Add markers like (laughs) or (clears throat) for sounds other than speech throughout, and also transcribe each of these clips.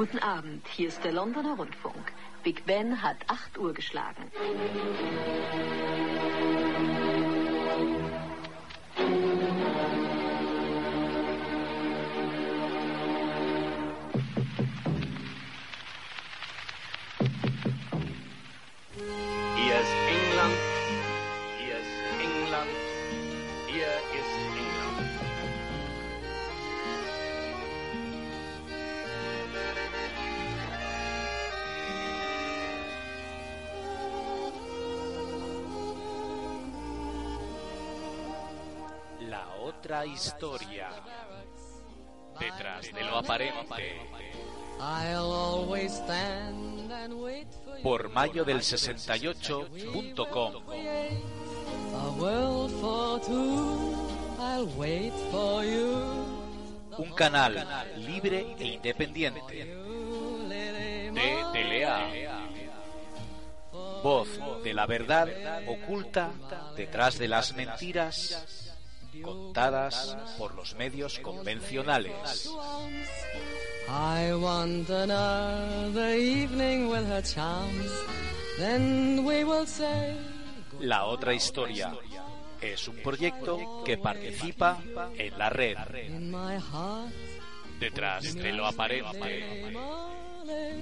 Guten Abend, hier ist der Londoner Rundfunk. Big Ben hat 8 Uhr geschlagen. Historia. Detrás de lo aparente. I'll always stand and wait for you. Por mayo del 68.com. A world for two. I'll wait for you. Un canal libre e independiente. De Telea. Voz de la verdad oculta detrás de las mentiras contadas por los medios convencionales. I want another evening with her charms. Then we will say La otra historia es un proyecto que participa en la red detrás de lo aparente. Molly,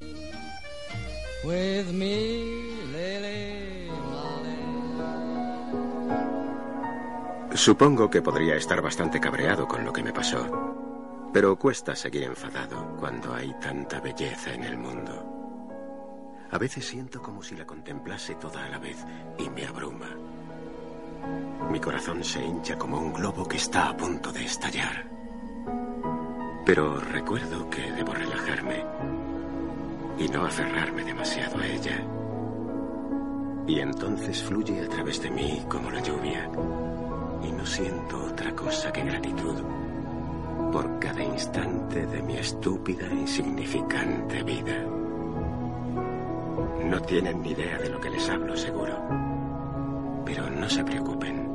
with me, Lily Supongo que podría estar bastante cabreado con lo que me pasó, pero cuesta seguir enfadado cuando hay tanta belleza en el mundo. A veces siento como si la contemplase toda a la vez y me abruma. Mi corazón se hincha como un globo que está a punto de estallar. Pero recuerdo que debo relajarme y no aferrarme demasiado a ella. Y entonces fluye a través de mí como la lluvia y no siento otra cosa que gratitud por cada instante de mi estúpida e insignificante vida. No tienen ni idea de lo que les hablo, seguro. Pero no se preocupen.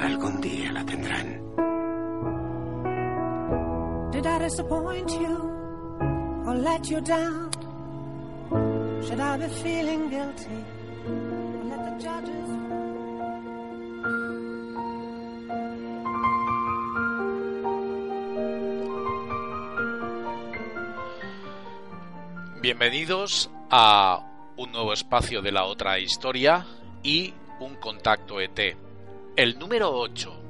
Algún día la tendrán. Did I disappoint you or let you down? Should I be feeling guilty or let the judges? Bienvenidos a un nuevo espacio de la otra historia y un contacto ET. El número 8.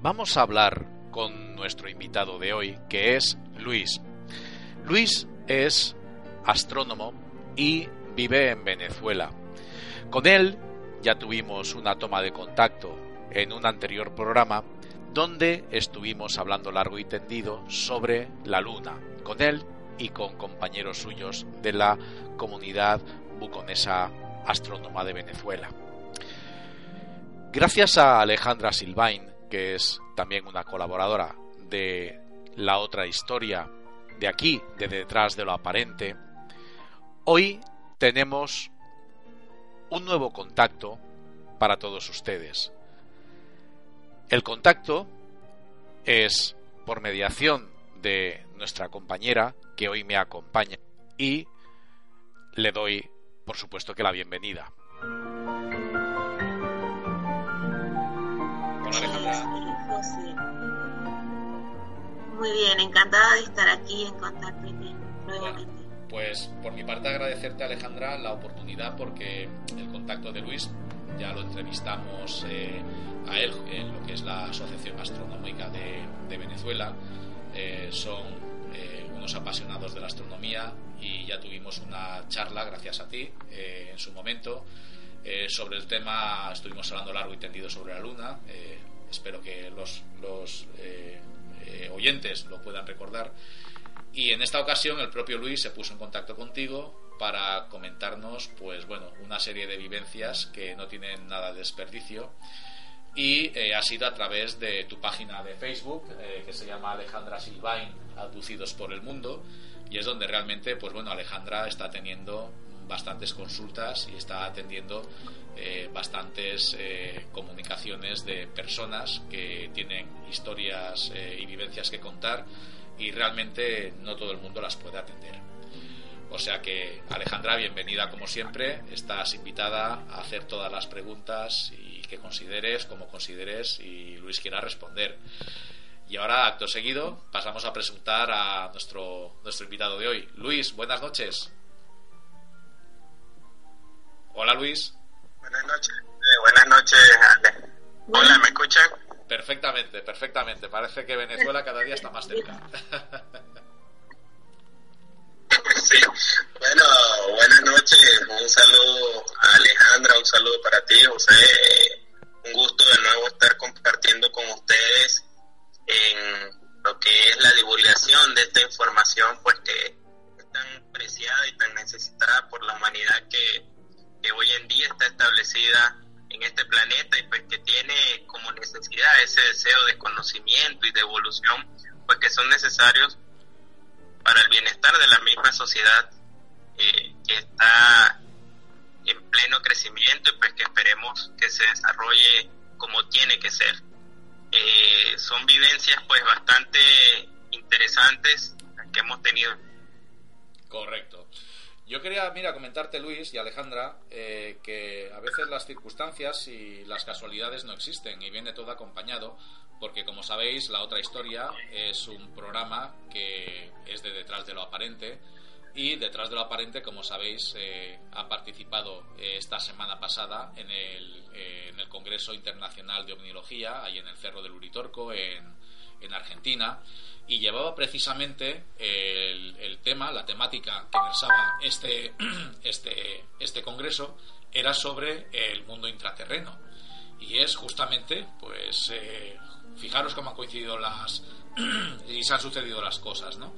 Vamos a hablar con nuestro invitado de hoy, que es Luis. Luis es astrónomo y vive en Venezuela. Con él ya tuvimos una toma de contacto en un anterior programa donde estuvimos hablando largo y tendido sobre la Luna, con él y con compañeros suyos de la comunidad buconesa astrónoma de Venezuela. Gracias a Alejandra Silvain, que es también una colaboradora de la otra historia de aquí, de detrás de lo aparente, hoy tenemos un nuevo contacto para todos ustedes. El contacto es por mediación de nuestra compañera que hoy me acompaña y le doy, por supuesto, que la bienvenida. Hola Alejandra. José. Muy bien, encantada de estar aquí en contacto nuevamente. Pues por mi parte agradecerte Alejandra la oportunidad porque el contacto de Luis ya lo entrevistamos eh, a él en lo que es la Asociación Astronómica de, de Venezuela. Eh, son eh, unos apasionados de la astronomía y ya tuvimos una charla, gracias a ti, eh, en su momento, eh, sobre el tema, estuvimos hablando largo y tendido sobre la Luna, espero que los, los oyentes lo puedan recordar. Y en esta ocasión el propio Luis se puso en contacto contigo para comentarnos, pues bueno, una serie de vivencias que no tienen nada de desperdicio y eh, ha sido a través de tu página de Facebook eh, que se llama Alejandra Silvain Aducidos por el Mundo y es donde realmente pues bueno Alejandra está teniendo bastantes consultas y está atendiendo eh, bastantes comunicaciones de personas que tienen historias y vivencias que contar y realmente no todo el mundo las puede atender. O sea que, Alejandra, bienvenida como siempre. Estás invitada a hacer todas las preguntas y que consideres, como consideres, y Luis quiera responder. Y ahora, acto seguido, pasamos a presentar a nuestro, nuestro invitado de hoy. Luis, buenas noches. Hola, Luis. Buenas noches. Eh, buenas noches, Ale. Hola, ¿me escuchan? Perfectamente, perfectamente. Parece que Venezuela cada día está más cerca. (laughs) Bueno, buenas noches. Un saludo a Alejandra, un saludo para ti, José. Un gusto de nuevo estar compartiendo con ustedes en lo que es la divulgación de esta información, pues que es tan preciada y tan necesitada por la humanidad que, que hoy en día está establecida en este planeta y pues que tiene como necesidad ese deseo de conocimiento y de evolución, pues que son necesarios para el bienestar de la misma sociedad eh, que está en pleno crecimiento y pues que esperemos que se desarrolle como tiene que ser. Eh, son vivencias pues bastante interesantes que hemos tenido. Correcto. Yo quería, mira, comentarte, Luis y Alejandra, eh, que a veces las circunstancias y las casualidades no existen y viene todo acompañado, porque como sabéis, La Otra Historia es un programa que es de detrás de lo aparente y detrás de lo aparente, como sabéis, eh, ha participado eh, esta semana pasada en el, en el Congreso Internacional de Omniología, ahí en el Cerro del Uritorco, en, en Argentina y llevaba precisamente el, el, tema, la temática que versaba este, (clears throat) este, este congreso era sobre el mundo intraterreno. Y es justamente, pues, eh, fijaros cómo han coincidido las (clears throat) y se han sucedido las cosas, ¿no?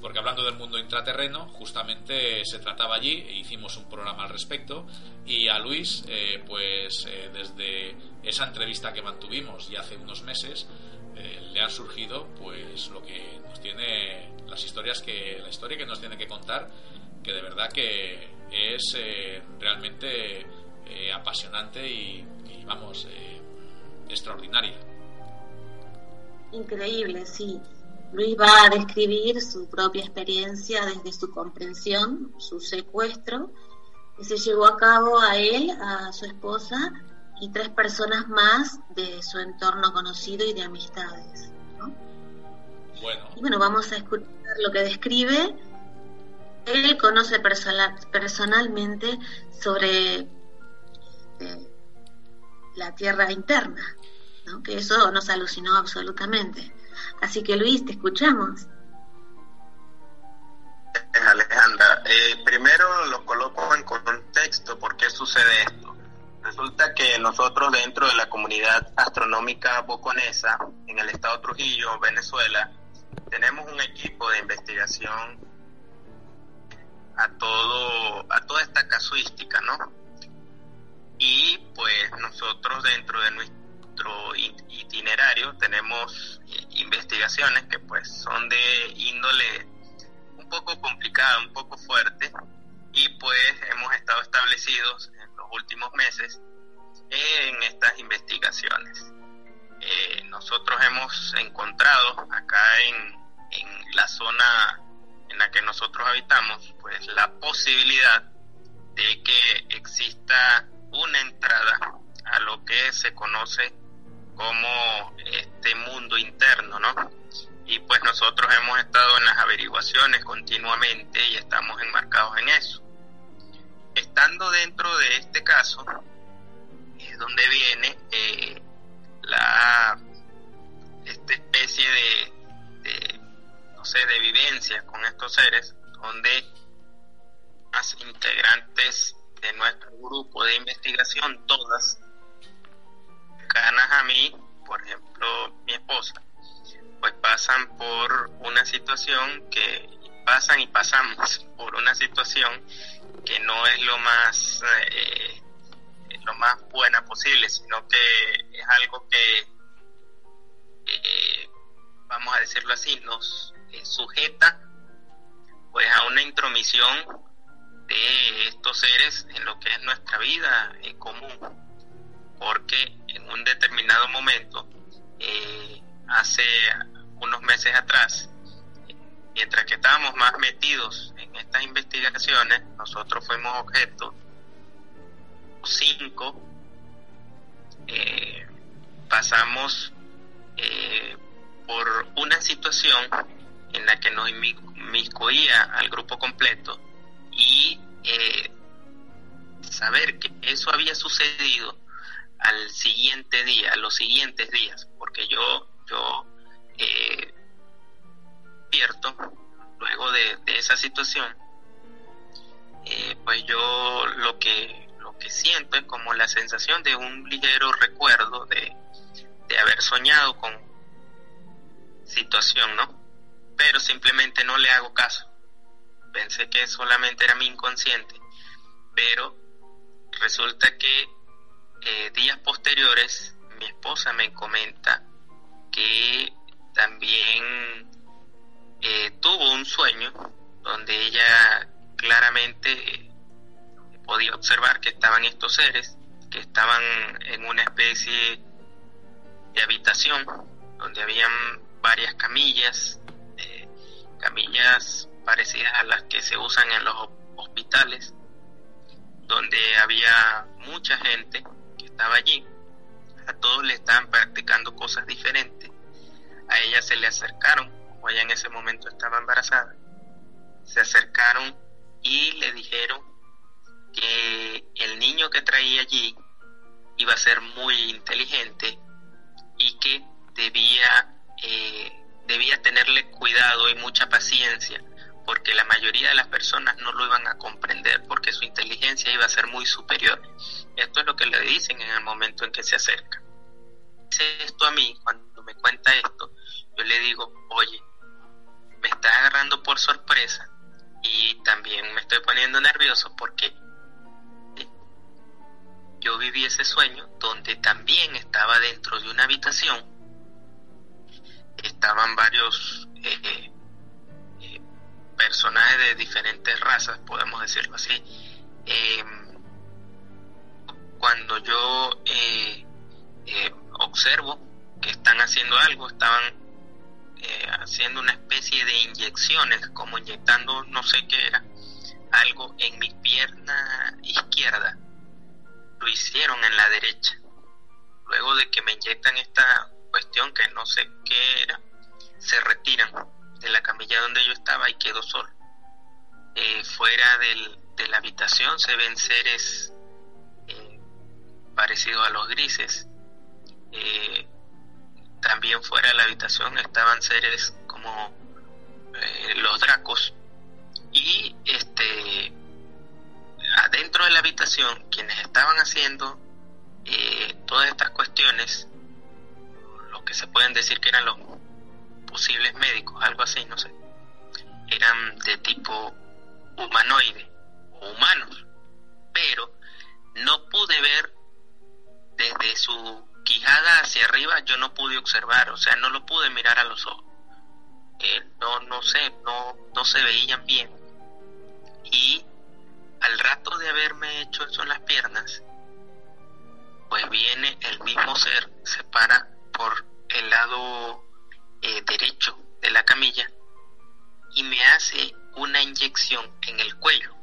Porque hablando del mundo intraterreno, justamente se trataba allí, e hicimos un programa al respecto, y a Luis, eh, pues eh, desde esa entrevista que mantuvimos ya hace unos meses, eh, le ha surgido pues lo que nos tiene las historias que la historia que nos tiene que contar que de verdad que es eh, realmente eh, apasionante y, y vamos eh, extraordinaria Increíble, sí. Luis va a describir su propia experiencia desde su comprensión, su secuestro, que se llevó a cabo a él, a su esposa y tres personas más de su entorno conocido y de amistades. ¿no? bueno Y bueno, vamos a escuchar lo que describe. Él conoce personal, personalmente sobre eh, la tierra interna, ¿no? que eso nos alucinó absolutamente. Así que Luis, te escuchamos. Alejandra, eh, primero lo coloco en contexto por qué sucede esto. Resulta que nosotros dentro de la comunidad astronómica boconesa, en el estado Trujillo, Venezuela, tenemos un equipo de investigación a todo a toda esta casuística, ¿no? Y pues nosotros dentro de nuestro itinerario tenemos investigaciones que pues son de índole un poco complicada, un poco fuerte y pues hemos estado establecidos en los últimos meses en estas investigaciones. Eh, nosotros hemos encontrado acá en, en la zona en la que nosotros habitamos, pues la posibilidad de que exista una entrada a lo que se conoce como este mundo interno, ¿no? Y pues nosotros hemos estado en las averiguaciones continuamente y estamos enmarcados en eso. Estando dentro de este caso, es donde viene eh, la esta especie de, de no sé, de vivencia con estos seres, donde las integrantes de nuestro grupo de investigación, todas, ganas a mí, por ejemplo, mi esposa, pues pasan por una situación que pasan y pasamos por una situación que no es lo más eh, lo más buena posible, sino que es algo que eh, vamos a decirlo así, nos eh, sujeta pues a una intromisión de estos seres en lo que es nuestra vida en común, porque en un determinado momento, eh, hace unos meses atrás, mientras que estábamos más metidos en estas investigaciones, nosotros fuimos objeto cinco, eh, pasamos eh, por una situación en la que nos inmiscuía al grupo completo y saber que eso había sucedido al siguiente día, a los siguientes días, porque yo, yo eh, luego de, esa situación, eh, pues yo lo que, lo que siento es como la sensación de un ligero recuerdo de, de haber soñado con situación, ¿no? Pero simplemente no le hago caso pensé que solamente era mi inconsciente, pero resulta que eh, días posteriores mi esposa me comenta que también eh, tuvo un sueño donde ella claramente podía observar que estaban estos seres, que estaban en una especie de habitación donde habían varias camillas, eh, camillas parecidas a las que se usan en los hospitales, donde había mucha gente estaba allí. A todos le estaban practicando cosas diferentes. A ella se le acercaron, como ella en ese momento estaba embarazada, se acercaron y le dijeron que el niño que traía allí iba a ser muy inteligente y que debía, eh, debía tenerle cuidado y mucha paciencia porque la mayoría de las personas no lo iban a comprender porque su inteligencia iba a ser muy superior. Esto es lo que le dicen en el momento en que se acerca. Dice esto a mí, cuando me cuenta esto, yo le digo, oye, me está agarrando por sorpresa y también me estoy poniendo nervioso porque yo viví ese sueño donde también estaba dentro de una habitación, estaban varios eh, personajes de diferentes razas, podemos decirlo así. Eh, cuando yo eh, eh, observo que están haciendo algo, estaban haciendo una especie de inyecciones, como inyectando no sé qué era, algo en mi pierna izquierda. Lo hicieron en la derecha. Luego de que me inyectan esta cuestión que no sé qué era, se retiran de la camilla donde yo estaba y quedo solo. Eh, fuera del, de la habitación se ven seres eh, parecidos a los grises. Eh, también fuera de la habitación estaban seres como los dracos. Y este adentro de la habitación, quienes estaban haciendo todas estas cuestiones, lo que se pueden decir que eran los posibles médicos, algo así, no sé, eran de tipo humanoide o humanos, pero no pude ver desde su quijada hacia arriba, yo no pude observar, o sea, no lo pude mirar a los ojos. Eh, no, no sé, no, no se veían bien. Y al rato de haberme hecho eso en las piernas, pues viene el mismo ser, se para por el lado eh, derecho de la camilla y me hace una inyección en el cuello.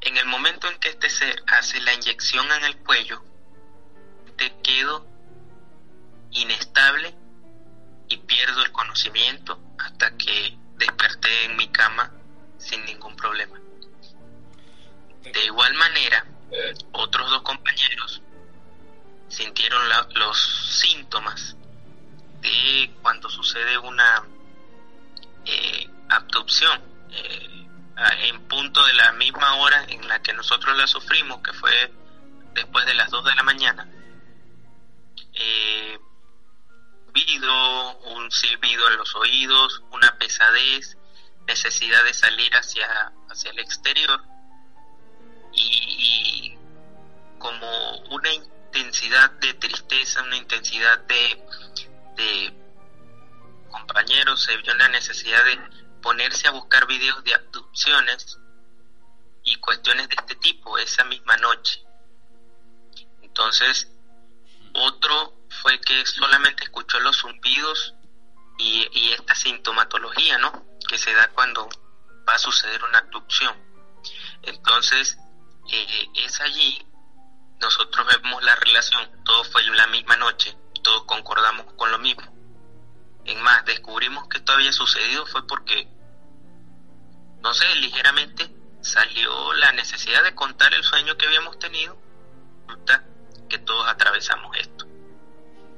En el momento en que este ser hace la inyección en el cuello, te quedo inestable y pierdo el conocimiento hasta que desperté en mi cama sin ningún problema. De igual manera, otros dos compañeros sintieron los síntomas de cuando sucede una eh, abducción eh, en punto de la misma hora en la que nosotros la sufrimos, que fue después de las 2 de la mañana. Eh, un silbido en los oídos, una pesadez, necesidad de salir hacia, hacia el exterior y como una intensidad de tristeza, una intensidad de de compañeros se vio la necesidad de ponerse a buscar videos de abducciones y cuestiones de este tipo esa misma noche. Entonces, otro fue que solamente escuchó los zumbidos y, esta sintomatología, ¿no? Que se da cuando va a suceder una abducción. Entonces, eh, es allí, nosotros vemos la relación, todo fue en la misma noche, todos concordamos con lo mismo. En más, descubrimos que esto había sucedido fue porque, no sé, ligeramente salió la necesidad de contar el sueño que habíamos tenido, que todos atravesamos esto.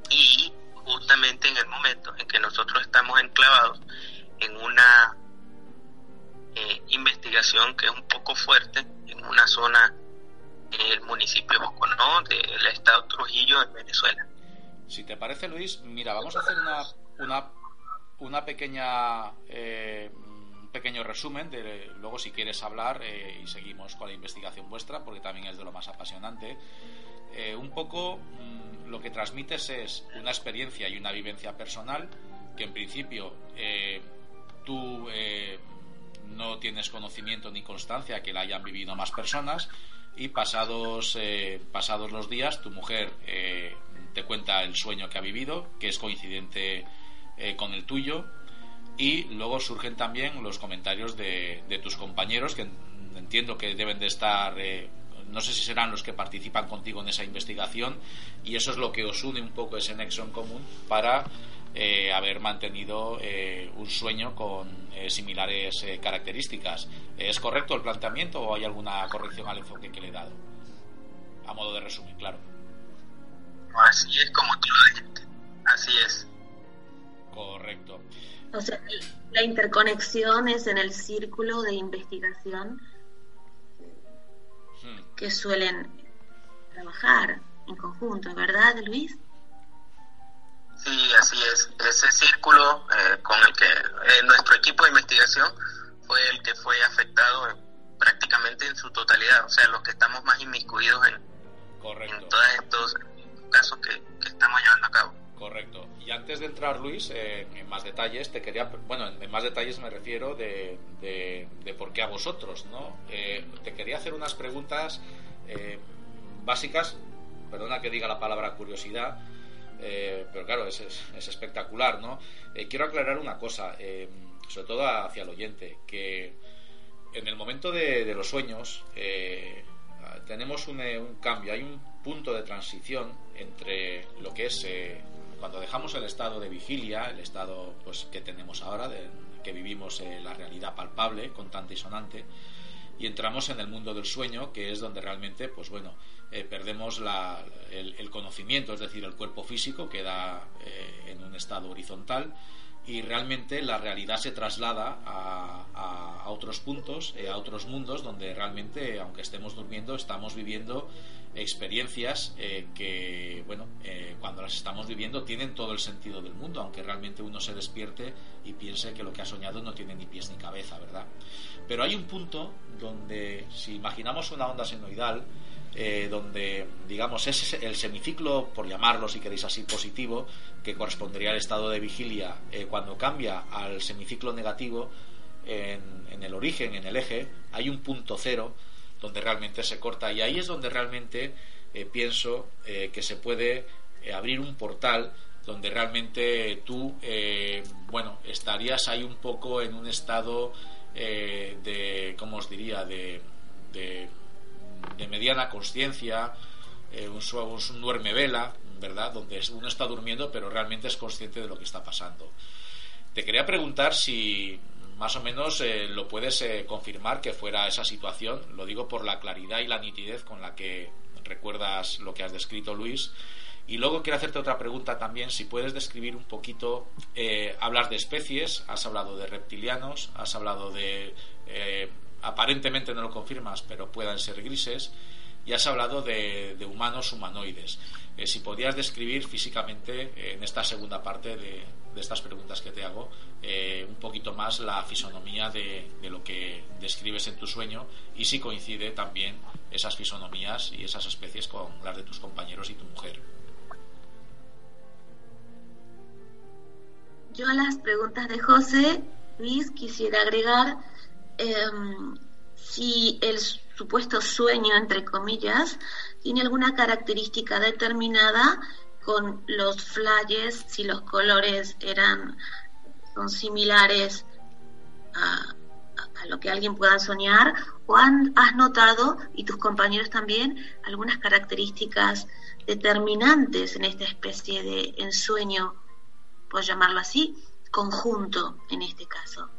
Y justamente en el momento en que nosotros estamos enclavados en una eh, investigación que es un poco fuerte en una zona en el municipio de Boconó del estado Trujillo en Venezuela. Si te parece, Luis, mira, vamos a hacer una, una, una pequeña eh, un pequeño resumen de luego si quieres hablar eh, y seguimos con la investigación vuestra porque también es de lo más apasionante. Un poco mm, lo que transmites es una experiencia y una vivencia personal que en principio tú no tienes conocimiento ni constancia que la hayan vivido más personas y pasados, eh, pasados los días tu mujer eh, te cuenta el sueño que ha vivido, que es coincidente eh, con el tuyo y luego surgen también los comentarios de, de tus compañeros que entiendo que deben de estar no sé si serán los que participan contigo en esa investigación y eso es lo que os une un poco ese nexo en común para eh, haber mantenido eh, un sueño con eh, similares características. ¿Es correcto el planteamiento o hay alguna corrección al enfoque que le he dado? A modo de resumen, claro. Así es como tú lo dijiste. Así es. Correcto. O sea, la interconexión es en el círculo de investigación hmm. que suelen trabajar en conjunto, ¿verdad, Luis? Sí, así es. Ese círculo eh, con el que eh, nuestro equipo de investigación fue el que fue afectado prácticamente en su totalidad, o sea, los que estamos más inmiscuidos en, todos estos casos que, estamos llevando a cabo. Correcto. Y antes de entrar, Luis, eh, en más detalles, te quería, bueno, en más detalles me refiero de, de, por qué a vosotros, ¿no? te quería hacer unas preguntas básicas, perdona que diga la palabra curiosidad, eh, pero claro, es, es, espectacular, ¿no? Eh, quiero aclarar una cosa, eh, sobre todo hacia el oyente, que en el momento de, los sueños tenemos un, cambio, hay un punto de transición entre lo que es cuando dejamos el estado de vigilia, el estado pues, que tenemos ahora, que vivimos la realidad palpable, contante y sonante, y entramos en el mundo del sueño, que es donde realmente, pues bueno, eh, perdemos el, conocimiento, es decir, el cuerpo físico queda eh, en un estado horizontal y realmente la realidad se traslada a, otros puntos, eh, a otros mundos donde realmente, aunque estemos durmiendo, estamos viviendo experiencias que, bueno, cuando las estamos viviendo tienen todo el sentido del mundo, aunque realmente uno se despierte y piense que lo que ha soñado no tiene ni pies ni cabeza, ¿verdad? Pero hay un punto donde, si imaginamos una onda senoidal, eh, donde, digamos, es el semiciclo, por llamarlo si queréis así, positivo, que correspondería al estado de vigilia, eh, cuando cambia al semiciclo negativo, en, el origen, en el eje, hay un punto cero donde realmente se corta. Y ahí es donde realmente eh, pienso que se puede abrir un portal donde realmente tú, bueno, estarías ahí un poco en un estado de, ¿cómo os diría?, de mediana conciencia, eh, un, un, duerme vela, ¿verdad? Donde uno está durmiendo pero realmente es consciente de lo que está pasando. Te quería preguntar si más o menos eh, lo puedes eh, confirmar que fuera esa situación. Lo digo por la claridad y la nitidez con la que recuerdas lo que has descrito, Luis. Y luego quiero hacerte otra pregunta también, si puedes describir un poquito, hablas de especies, has hablado de reptilianos, has hablado de aparentemente no lo confirmas, pero puedan ser grises, y has hablado de, humanos humanoides. Eh, si podías describir físicamente, eh, en esta segunda parte de, estas preguntas que te hago, eh, un poquito más la fisonomía de, lo que describes en tu sueño y si coincide también esas fisonomías y esas especies con las de tus compañeros y tu mujer. Yo a las preguntas de José, Luis, quisiera agregar Em, si el supuesto sueño, entre comillas, tiene alguna característica determinada con los flashes, si los colores eran son similares a, lo que alguien pueda soñar, o has notado, y tus compañeros también, algunas características determinantes en esta especie de ensueño, por llamarlo así, conjunto en este caso.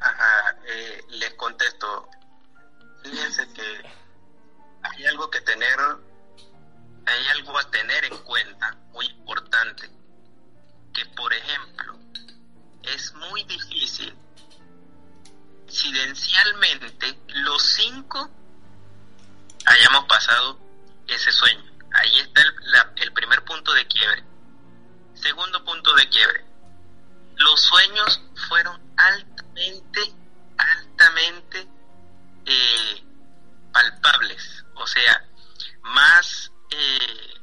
Ajá, eh, les contesto. Fíjense que hay algo que tener, hay algo a tener en cuenta muy importante, que por ejemplo, es muy difícil incidencialmente los cinco hayamos pasado ese sueño. Ahí está el, el primer punto de quiebre. Segundo punto de quiebre. Los sueños fueron altamente, altamente eh, palpables, o sea, más, eh,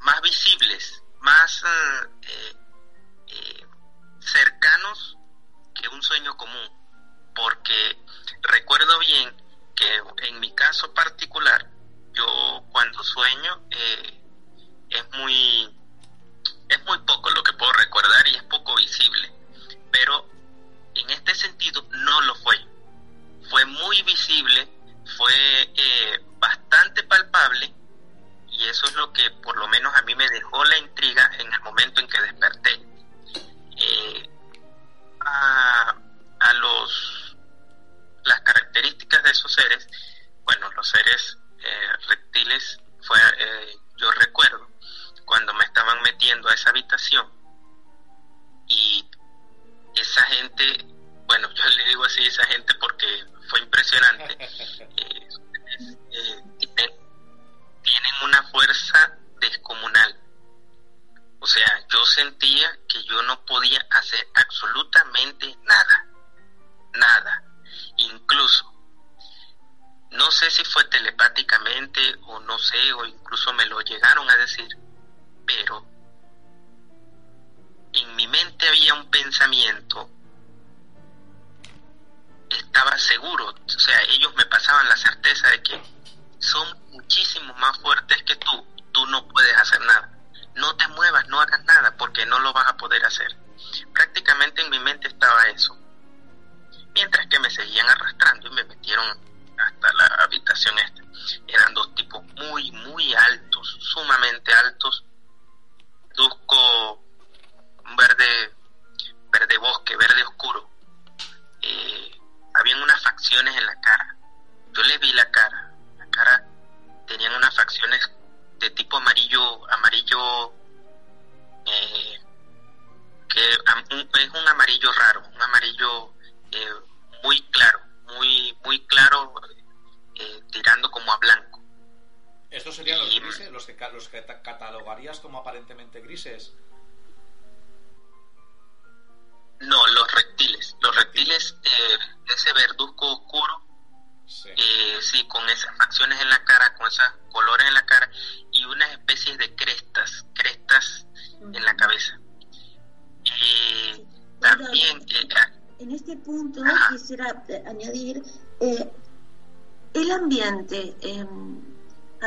más visibles, más eh, cercanos que un sueño común, porque recuerdo bien que en mi caso particular, yo cuando sueño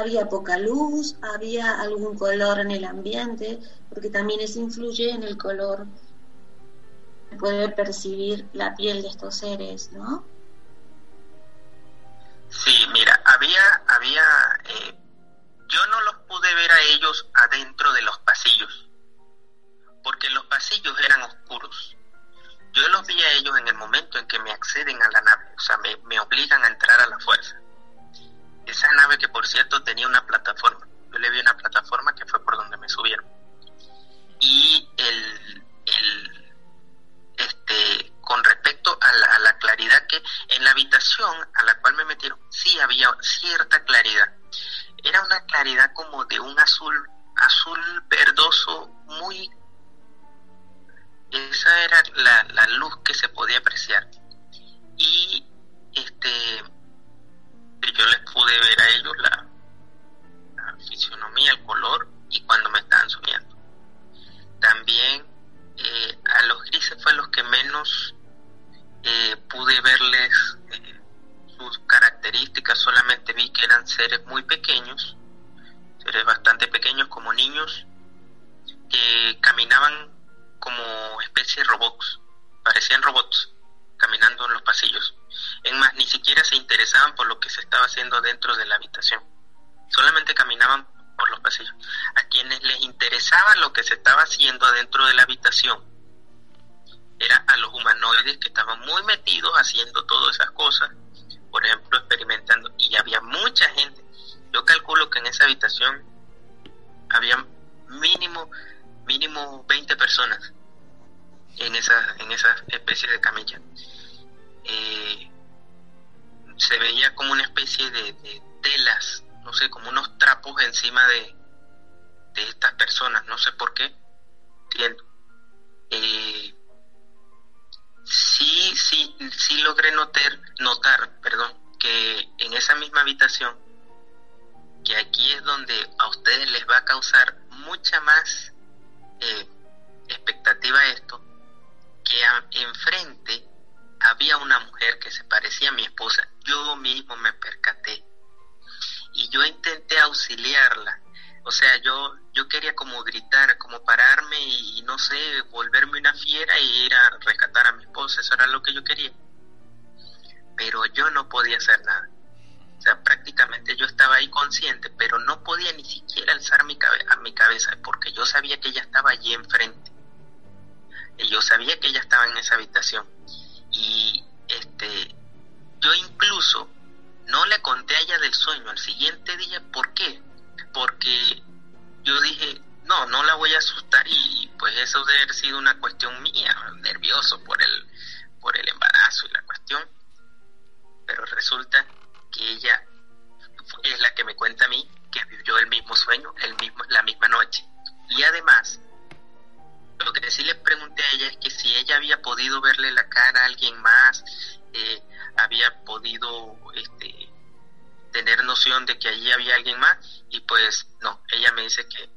había poca luz, había algún color en el ambiente, porque también eso influye en el color que puede percibir la piel de estos seres, ¿no? Sí, mira, había, había, eh, yo no los pude ver a ellos adentro de los pasillos, porque los pasillos eran oscuros. Yo los vi a ellos en el momento en que me acceden a la nave, o sea, me, me obligan a entrar a la fuerza esa nave que por cierto tenía una plataforma. Yo le vi una plataforma que fue por donde me subieron. Y el, este, con respecto a la, claridad que en la habitación a la cual me metieron, sí había cierta claridad. Era una claridad como de un azul, azul verdoso muy... Esa era la luz que se podía apreciar. Y este que yo les pude ver a ellos la, fisionomía, el color y cuando me estaban soñando. También eh, a los grises fue los que menos eh, pude verles eh, sus características, solamente vi que eran seres muy pequeños, seres bastante pequeños como niños, que caminaban como especie de robots, parecían robots caminando en los pasillos. En más, ni siquiera se interesaban por lo que se estaba haciendo dentro de la habitación, solamente caminaban por los pasillos. A quienes les interesaba lo que se estaba haciendo dentro de la habitación era a los humanoides que estaban muy metidos haciendo todas esas cosas, por ejemplo, experimentando. Y había mucha gente. Yo calculo que en esa habitación había mínimo mínimo 20 personas en esa en esa especie de camilla. Se veía como una especie de, telas no sé, como unos trapos encima de, de estas personas, no sé por qué. Eh, sí, sí, sí logré notar, notar, perdón, que en esa misma habitación, que aquí es donde a ustedes les va a causar mucha más eh, expectativa esto, que enfrente había una mujer que se parecía a mi esposa. Yo mismo me percaté y yo intenté auxiliarla. O sea, yo, yo quería como gritar, como pararme y, no sé, volverme una fiera y ir a rescatar a mi esposa, eso era lo que yo quería. Pero yo no podía hacer nada. O sea, prácticamente yo estaba ahí consciente, pero no podía ni siquiera alzar mi, mi cabeza porque yo sabía que ella estaba allí enfrente. Y yo sabía que ella estaba en esa habitación. Y este, yo incluso no le conté a ella del sueño al siguiente día, ¿por qué? Porque yo dije, no, no la voy a asustar y pues eso debe haber sido una cuestión mía, nervioso por el, por el embarazo y la cuestión. Pero resulta que ella es la que me cuenta a mí que vivió el mismo sueño el mismo, la misma noche. Y además, lo que sí le pregunté a ella es que si ella había podido verle la cara a alguien más, eh, había podido este, tener noción de que allí había alguien más y pues no, ella me dice que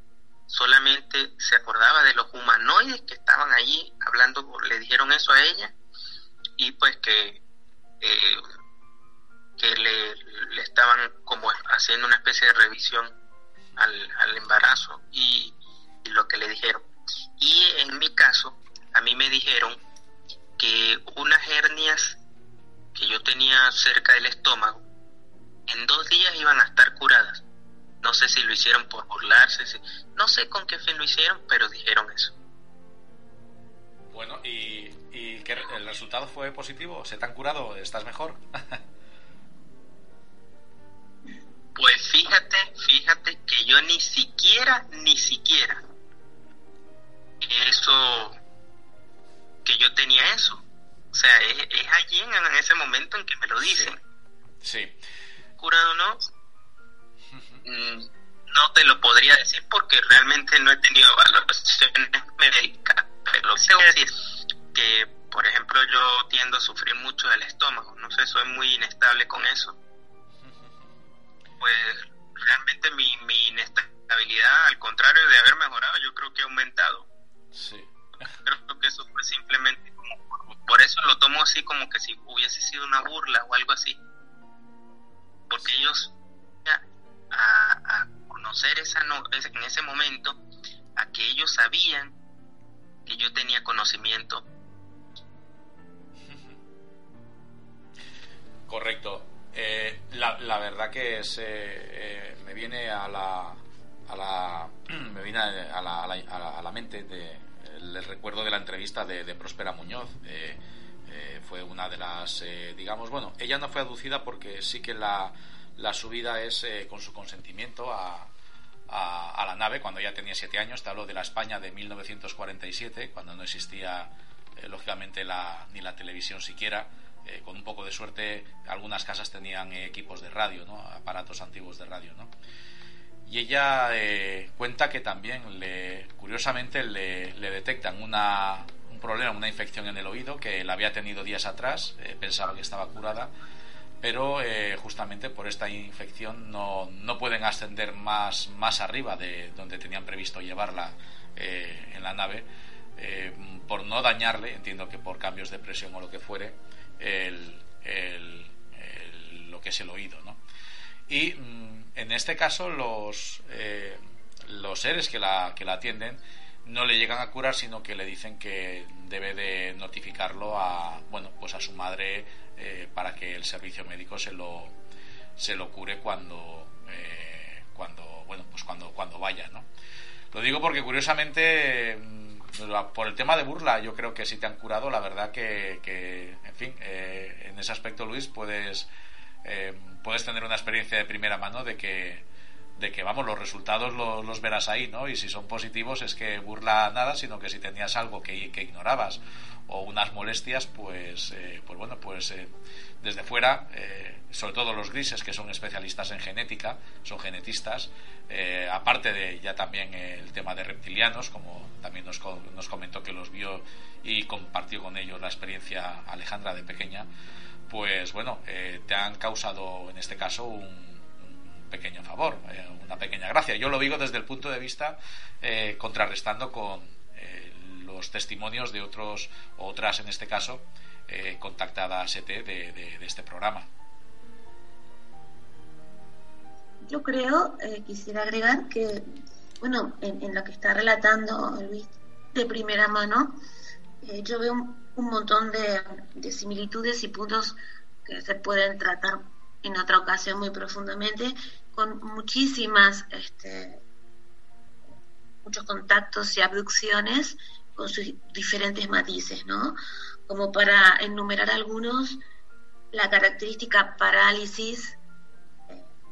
solamente se acordaba de los humanoides que estaban allí hablando, le dijeron eso a ella y pues que, eh, que le, estaban como haciendo una especie de revisión al, embarazo y lo que le dijeron. Y en mi caso, a mí me dijeron que unas hernias que yo tenía cerca del estómago, en dos días iban a estar curadas. No sé si lo hicieron por burlarse, no sé con qué fin lo hicieron, pero dijeron eso. Bueno, ¿y, y que el resultado fue positivo? ¿Se te han curado? ¿Estás mejor? (laughs) pues fíjate, fíjate que yo ni siquiera, ni siquiera, eso, que yo tenía eso. O sea, es, es allí en, en, ese momento en que me lo dicen. Sí. sí. ¿Curado no? Mm, no te lo podría decir porque realmente no he tenido evaluaciones médicas, pero sé decir que, por ejemplo, yo tiendo a sufrir mucho del estómago, no sé, soy muy inestable con eso. Pues realmente mi, mi inestabilidad, al contrario de haber mejorado, yo creo que ha aumentado. Sí. Creo que eso fue simplemente por eso lo tomo así como que si hubiese sido una burla o algo así. Porque ellos, a, a conocer esa no, en ese momento, a que ellos sabían que yo tenía conocimiento. (laughs) Correcto. Eh, la, la, verdad que es, eh, eh, me viene a la, a la (clears throat) me viene a la, a la, a la mente de, el recuerdo de la entrevista de, de Próspera Muñoz. Eh, eh, fue una de las, eh, digamos, bueno, ella no fue aducida porque sí que la, la subida es eh, con su consentimiento a, a, a, la nave cuando ella tenía siete años. Te hablo de la España de 1947, cuando no existía, eh, lógicamente, la, ni la televisión siquiera. Eh, con un poco de suerte, algunas casas tenían equipos de radio, ¿no? aparatos antiguos de radio. ¿no? Y ella eh, cuenta que también le curiosamente le, detectan un problema, una infección en el oído que la había tenido días atrás, eh, pensaba que estaba curada, pero eh, justamente por esta infección no, no, pueden ascender más, más arriba de donde tenían previsto llevarla en la nave, por no dañarle, entiendo que por cambios de presión o lo que fuere, lo que es el oído. ¿no? Y mm, en este caso los, los seres que la, que la atienden no le llegan a curar, sino que le dicen que debe de notificarlo a, bueno, pues a su madre para que el servicio médico se lo, se lo cure cuando, cuando, bueno, pues cuando, cuando vaya, ¿no? Lo digo porque curiosamente mm, por el tema de burla yo creo que si te han curado la verdad que, en fin eh, en ese aspecto Luis puedes eh, puedes tener una experiencia de primera mano de que de que vamos los resultados los, los, verás ahí no y si son positivos es que burla nada sino que si tenías algo que, que ignorabas o unas molestias pues eh, pues bueno pues desde fuera sobre todo los grises que son especialistas en genética son genetistas eh, aparte de ya también el tema de reptilianos, como también nos, nos, comentó que los vio y compartió con ellos la experiencia Alejandra de pequeña, pues bueno, eh, te han causado en este caso un, pequeño favor, eh, una pequeña gracia. Yo lo digo desde el punto de vista contrarrestando con los testimonios de otros, otras en este caso, contactadas ET de, este programa. yo creo, eh, quisiera agregar que, bueno, en, lo que está relatando Luis de primera mano, eh, yo veo montón de, similitudes y puntos que se pueden tratar en otra ocasión muy profundamente, con muchísimas, este, muchos contactos y abducciones con sus diferentes matices, ¿no? Como para enumerar algunos, la característica parálisis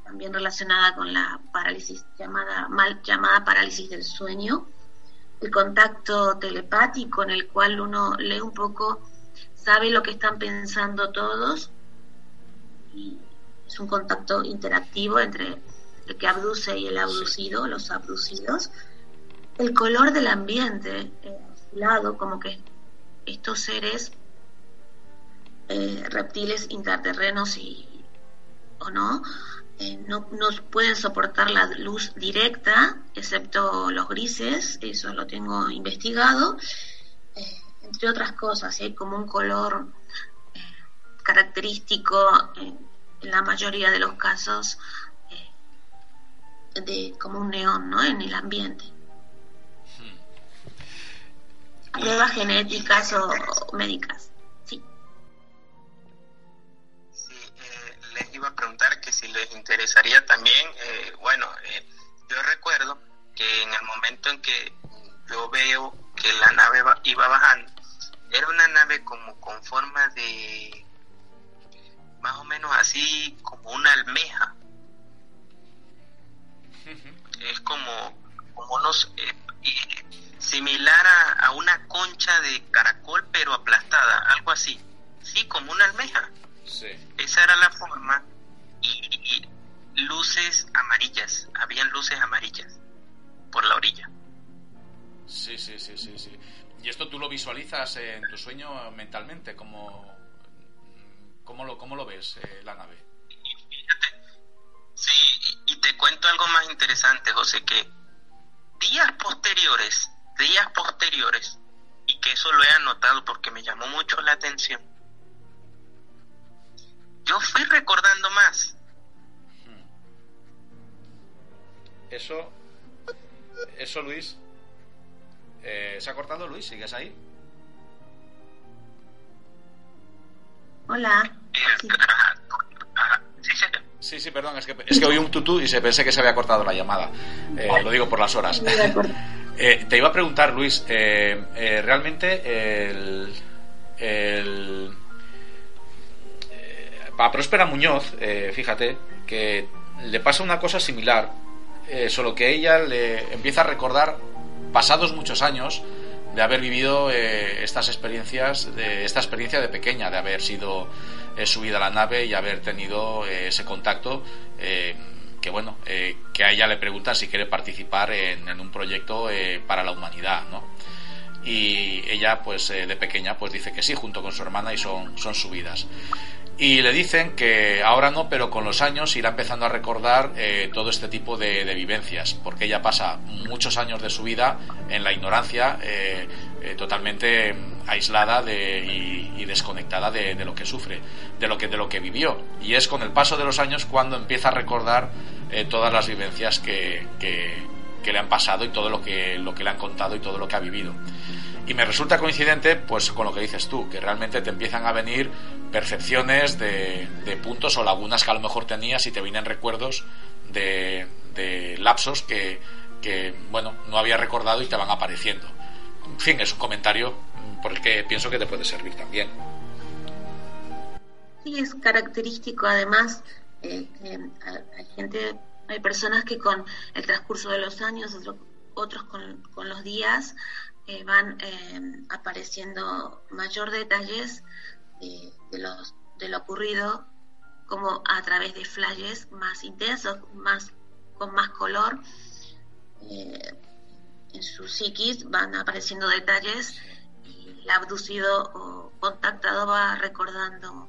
también relacionada con la parálisis llamada mal llamada parálisis del sueño, el contacto telepático en el cual uno lee un poco, sabe lo que están pensando todos y es un contacto interactivo entre el que abduce y el abducido, los abducidos. El color del ambiente eh, lado, como que estos seres eh, reptiles intraterrenos y o no eh, no, no, pueden soportar la luz directa, excepto los grises, eso lo tengo investigado, eh, entre otras cosas, hay como un color eh, característico en la mayoría de los casos de como un neón ¿no? en el ambiente. Hmm. Pruebas genéticas o médicas. Iba a preguntar que si les interesaría también, eh, bueno, eh, yo recuerdo que en el momento en que yo veo que la nave iba bajando, era una nave como con forma de, más o menos así, como una almeja. Es como, como unos, eh, similar a, a una concha de caracol, pero aplastada, algo así. Sí, como una almeja. Esa era la forma y, luces amarillas, habían luces amarillas por la orilla. Sí, sí, sí, sí, sí. ¿Y esto tú lo visualizas en tu sueño mentalmente? ¿Cómo, cómo, lo, cómo lo ves, eh, la nave? Sí, y te cuento algo más interesante, José, que días posteriores, días posteriores, y que eso lo he anotado porque me llamó mucho la atención, yo fui recordando más. Eso, eso Luis, eh, ¿se ha cortado Luis? ¿Sigues ahí? Hola. Sí, sí, perdón, es que, es que oí un tutú y se pensé que se había cortado la llamada. Eh, lo digo por las horas. (laughs) Eh, te iba a preguntar, Luis, realmente el, el a Próspera Muñoz, eh, fíjate, que le pasa una cosa similar, eh, solo que ella le empieza a recordar pasados muchos años de haber vivido eh, estas experiencias, de esta experiencia de pequeña, de haber sido subida a la nave y haber tenido ese contacto que bueno, que a ella le pregunta si quiere participar en un proyecto para la humanidad, ¿no? Y ella, pues de pequeña, pues dice que sí, junto con su hermana y son, son subidas y le dicen que ahora no, pero con los años irá empezando a recordar eh, todo este tipo de, vivencias, porque ella pasa muchos años de su vida en la ignorancia, eh, eh, totalmente aislada de, y, desconectada de, lo que sufre, de lo que, de lo que vivió. Y es con el paso de los años cuando empieza a recordar eh, todas las vivencias que, que, le han pasado y todo lo que, lo que le han contado y todo lo que ha vivido. Y me resulta coincidente pues con lo que dices tú, que realmente te empiezan a venir percepciones de, de puntos o lagunas que a lo mejor tenías y te vienen recuerdos de, de lapsos que, que, bueno, no había recordado y te van apareciendo. En fin, es un comentario por el que pienso que te puede servir también. Sí, es característico además eh, que hay gente, hay personas que con el transcurso de los años, otros con, con los días, van eh, apareciendo mayor detalles de, los, de lo ocurrido como a través de flashes más intensos, más con más color. Eh, en su psiquis van apareciendo detalles y el abducido o contactado va recordando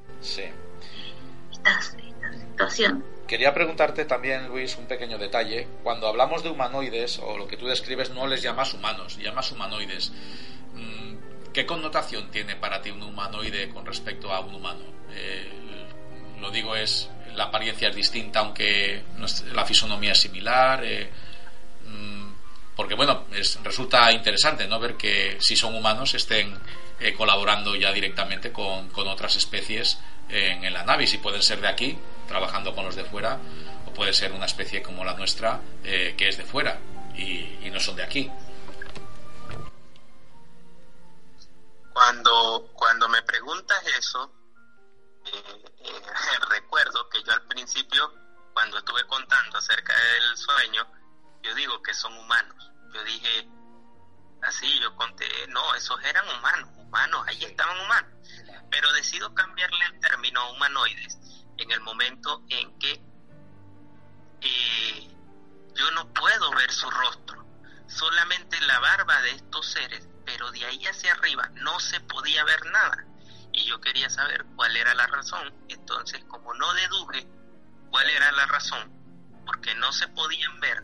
esta, situación. Quería preguntarte también, Luis, un pequeño detalle. Cuando hablamos de humanoides, o lo que tú describes, no les llamas humanos, llamas humanoides. Mm, ¿Qué connotación tiene para ti un humanoide con respecto a un humano? Eh, lo digo es la apariencia es distinta aunque la fisonomía es similar eh, mm, porque bueno es, resulta interesante no ver que si son humanos estén eh, colaborando ya directamente con, otras especies en, la nave y si pueden ser de aquí trabajando con los de fuera o puede ser una especie como la nuestra eh, que es de fuera y, no son de aquí cuando cuando me preguntas eso eh, (laughs) recuerdo que yo al principio, cuando estuve contando acerca del sueño, yo digo que son humanos. Yo dije, así, yo conté, no, esos eran humanos, humanos, ahí estaban humanos. Pero decido cambiarle el término humanoides en el momento en que eh, yo no puedo ver su rostro, solamente la barba de estos seres, pero de ahí hacia arriba no se podía ver nada y yo quería saber cuál era la razón. Entonces, como no deduje cuál era la razón, porque no se podían ver,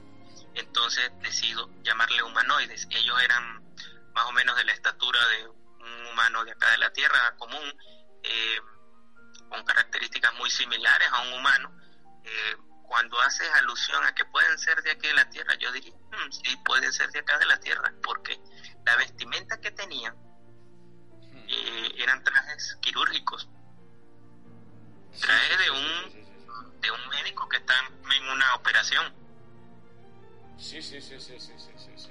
entonces decido llamarle humanoides. Ellos eran más o menos de la estatura de un humano de acá de la Tierra común, eh, con características muy similares a un humano. Eh, cuando haces alusión a que pueden ser de aquí de la Tierra, yo diría, hmm, sí, pueden ser de acá de la Tierra, porque la vestimenta que tenían eh, eran trajes quirúrgicos. Traje de un, de un médico que está en una operación. Sí, sí, sí, sí, sí, sí, sí. sí.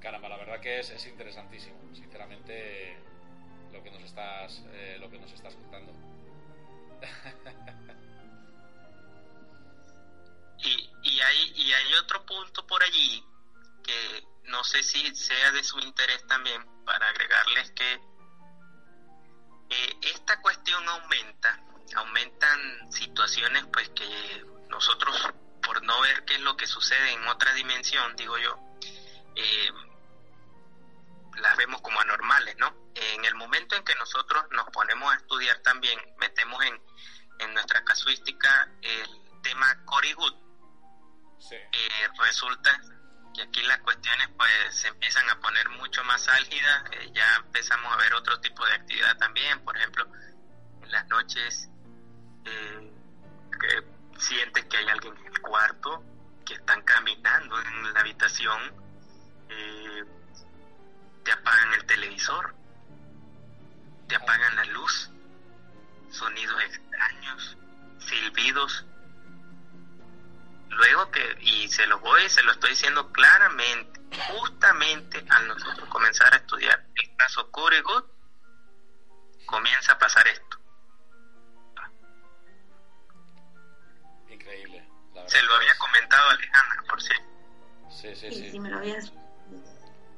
Caramba, la verdad que es, es interesantísimo, sinceramente, lo que nos estás, eh, lo que nos estás contando. y, y, hay, y hay otro punto por allí que no sé si sea de su interés también para agregarles que eh, esta cuestión aumenta, aumentan situaciones pues que nosotros por no ver qué es lo que sucede en otra dimensión, digo yo, eh, las vemos como anormales, ¿no? En el momento en que nosotros nos ponemos a estudiar también, metemos en, en nuestra casuística el tema Cory Good, eh, resulta y aquí las cuestiones pues se empiezan a poner mucho más álgidas, eh, ya empezamos a ver otro tipo de actividad también, por ejemplo, en las noches eh, que sientes que hay alguien en el cuarto, que están caminando en la habitación, eh, te apagan el televisor, te apagan la luz, sonidos extraños, silbidos, Luego que, y se lo voy, se lo estoy diciendo claramente, justamente al nosotros comenzar a estudiar el caso Good, comienza a pasar esto. Increíble. Se lo había comentado Alejandra, por cierto. Sí, sí, sí. Sí, me lo habías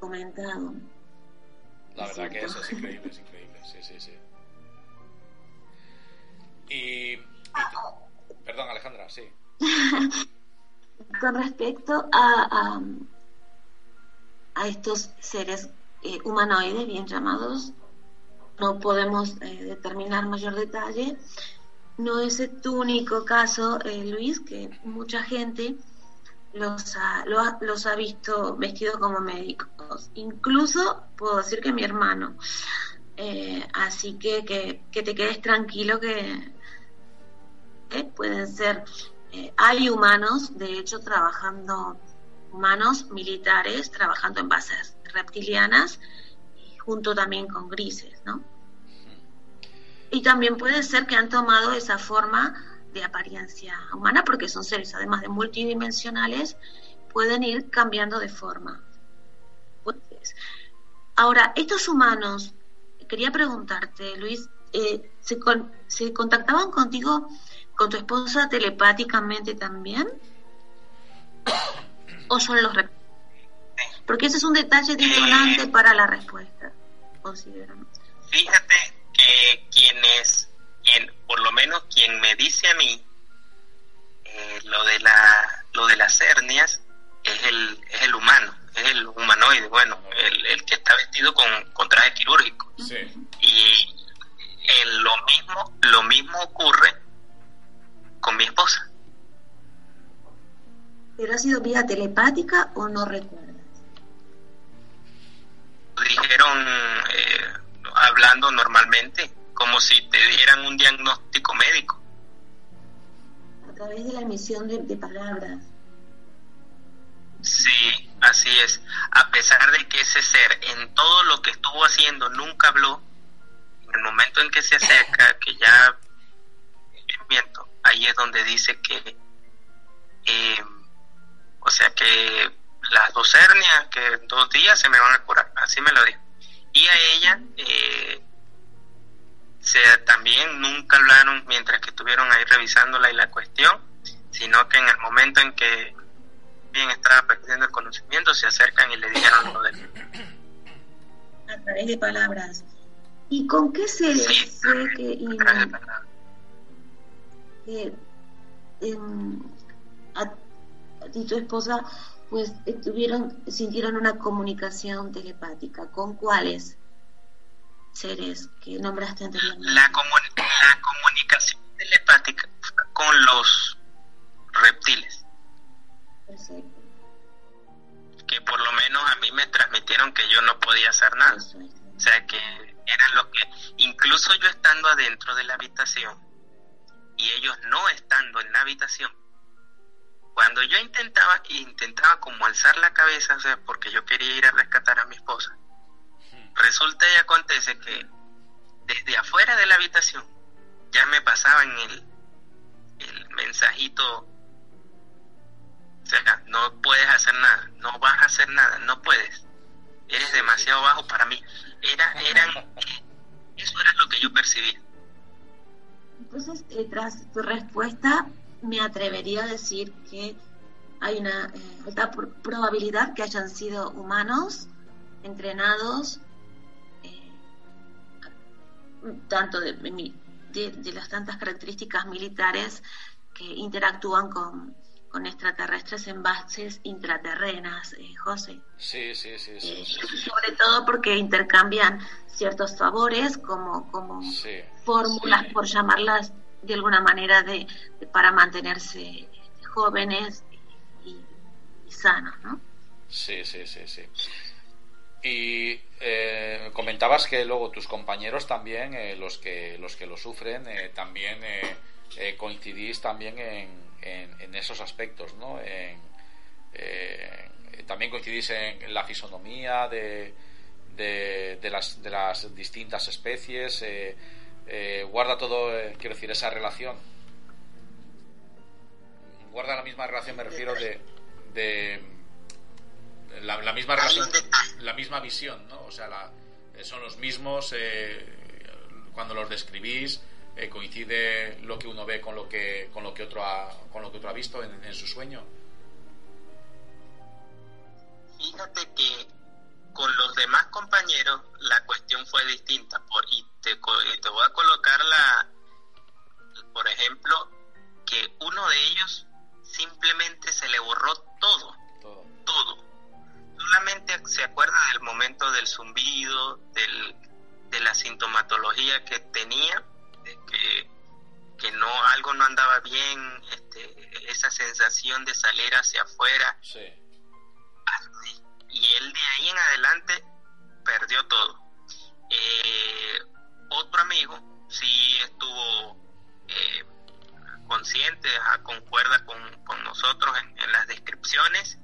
comentado. La verdad que eso es increíble, es increíble. Sí, sí, sí. Y, y... Perdón, Alejandra, sí. (laughs) con respecto a, a, estos seres eh, humanoides, bien llamados, no podemos eh, determinar mayor detalle. No es tu único caso, eh, Luis, que mucha gente los ha, lo ha- los ha visto vestidos como médicos. Incluso puedo decir que mi hermano. Eh, así que, que, te quedes tranquilo que pueden ser. eh, hay humanos, de hecho, trabajando, humanos militares, trabajando en bases reptilianas, junto también con grises, ¿no? Y también puede ser que han tomado esa forma de apariencia humana, porque son seres, además de multidimensionales, pueden ir cambiando de forma. Pues, ahora, estos humanos, quería preguntarte, Luis, eh, ¿se, con- ¿se contactaban contigo, con tu esposa telepáticamente también? (coughs) ¿O son los Porque ese es un detalle detonante para la respuesta, considero. ¿no? Fíjate que quien es, quien, por lo menos quien me dice a mí eh, lo de la, lo de las hernias es el, es el humano, es el humanoide, bueno, el, el que está vestido con, con traje quirúrgico. Sí. Y eh, lo mismo, lo mismo ocurre con mi esposa. ¿Pero ha sido vía telepática o no recuerdas? Dijeron, eh, hablando normalmente, como si te dieran un diagnóstico médico. A través de la emisión de, de palabras. Sí, así es. A pesar de que ese ser en todo lo que estuvo haciendo nunca habló, en el momento en que se acerca, (laughs) que ya miento, ahí es donde dice que, eh, o sea que las dos hernias, que en dos días se me van a curar, así me lo dijo. Y a ella eh, se, también nunca hablaron mientras que estuvieron ahí revisándola y la cuestión, sino que en el momento en que bien estaba perdiendo el conocimiento, se acercan y le dijeron lo del... A través de palabras. ¿Y con qué seres Sí, fue que, y- a través de palabras. que, em, a, a ti tu esposa pues tuvieron, sintieron una comunicación telepática? ¿Con cuáles seres que nombraste anteriormente? la, comuni- la comunicación telepática con los reptiles, Perfecto. que por lo menos a mí me transmitieron que yo no podía hacer nada. Es. O sea que eran los que, incluso yo estando adentro de la habitación y ellos no estando en la habitación, cuando yo intentaba, intentaba como alzar la cabeza, o sea, porque yo quería ir a rescatar a mi esposa, resulta y acontece que desde afuera de la habitación ya me pasaban el, el mensajito, o sea, no puedes hacer nada, no vas a hacer nada, no puedes, eres demasiado bajo para mí. Era, eran, (laughs) eso era lo que yo percibía. Entonces, eh, tras tu respuesta, me atrevería a decir que hay una eh, alta pr- probabilidad que hayan sido humanos entrenados, eh, tanto de, de de- las tantas características militares que interactúan con, con extraterrestres en bases intraterrenas, eh, José. Sí, sí, sí, sí. Eh, sí, sobre todo porque intercambian ciertos favores como, como sí. fórmulas, por llamarlas de alguna manera, de, para mantenerse jóvenes y, sanos, ¿no? Sí, sí, sí, sí. Y eh, comentabas que luego tus compañeros también, eh, los que los que lo sufren, eh, también coincidís también en, en, esos aspectos, ¿no? También coincidís en la fisonomía de, de, de las, de las distintas especies. Eh, guarda todo, eh, quiero decir, esa relación. Guarda la misma relación, me refiero de, de la, la misma relación, la misma visión, ¿no? O sea, la- eh, son los mismos eh, cuando los describís. coincide lo que uno ve con lo que con lo que otro ha, con lo que otro ha visto en, en su sueño. Fíjate que con los demás compañeros la cuestión fue distinta. Por, y, te, y te voy a colocar la, por ejemplo, que uno de ellos simplemente se le borró todo, Todo. todo. Solamente se acuerda del momento del zumbido, del, de la sintomatología que tenía, de que que no algo no andaba bien, este, esa sensación de salir hacia afuera. Y él de ahí en adelante perdió todo. Eh, otro amigo sí estuvo eh, consciente, concuerda con, nosotros en, las descripciones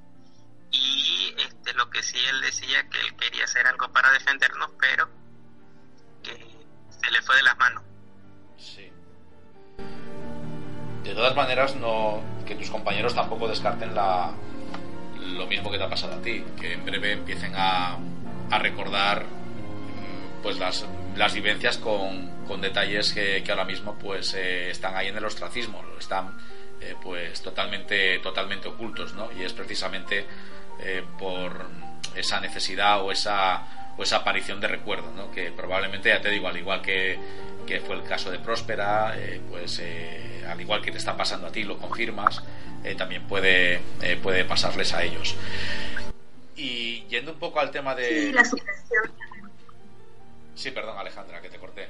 y este, lo que sí él decía que él quería hacer algo para defendernos, pero que se le fue de las manos. Sí. De todas maneras, no que tus compañeros tampoco descarten la, mismo que te ha pasado a ti, que en breve empiecen a, a recordar mm, pues las, las vivencias con, con detalles que, que, ahora mismo pues eh, están ahí en el ostracismo, están eh, pues totalmente totalmente ocultos, ¿no? Y es precisamente eh, por esa necesidad o esa o esa aparición de recuerdo, ¿no? Que probablemente ya te digo al igual que, que fue el caso de Próspera, pues al igual que te está pasando a ti lo confirmas, también puede puede pasarles a ellos. Y yendo un poco al tema de... Sí, la supresión. Sí, perdón Alejandra, que te corté.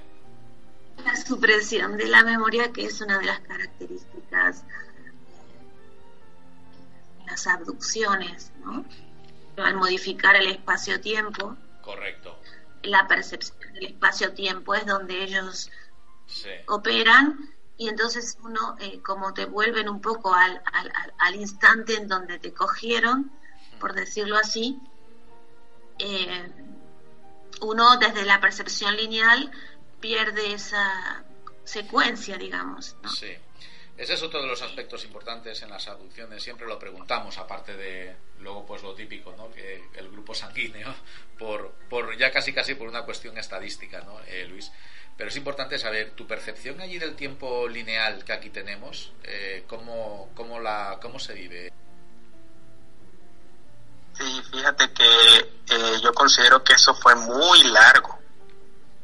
La supresión de la memoria, que es una de las características de las abducciones, ¿no? Al modificar el espacio-tiempo. Correcto. La percepción del espacio-tiempo es donde ellos operan y entonces uno, eh, como te vuelven un poco al, al, al instante en donde te cogieron, por decirlo así, eh, uno desde la percepción lineal pierde esa secuencia, digamos. Sí. Ese es otro de los aspectos importantes en las abducciones. Siempre lo preguntamos, aparte de luego pues lo típico, ¿no? Que el grupo sanguíneo, por, por ya casi casi por una cuestión estadística, ¿no, eh, Luis? Pero es importante saber tu percepción allí del tiempo lineal que aquí tenemos, eh, cómo, cómo, la, cómo se vive. Sí, fíjate que eh, yo considero que eso fue muy largo,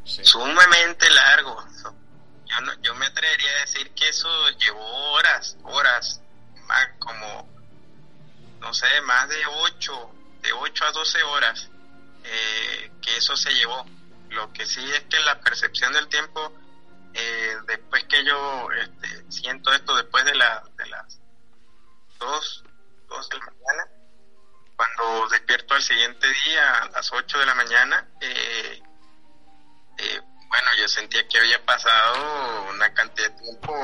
sumamente largo. Yo, yo me atrevería a decir que eso llevó horas, horas, más como, no sé, más de 8, de 8 a 12 horas eh, que eso se llevó. Lo que sí es que la percepción del tiempo, eh, después que yo este, siento esto, después de, la, de las 2, 2 de la mañana, cuando despierto al siguiente día a las 8 de la mañana, eh, eh, bueno, yo sentía que había pasado una cantidad de tiempo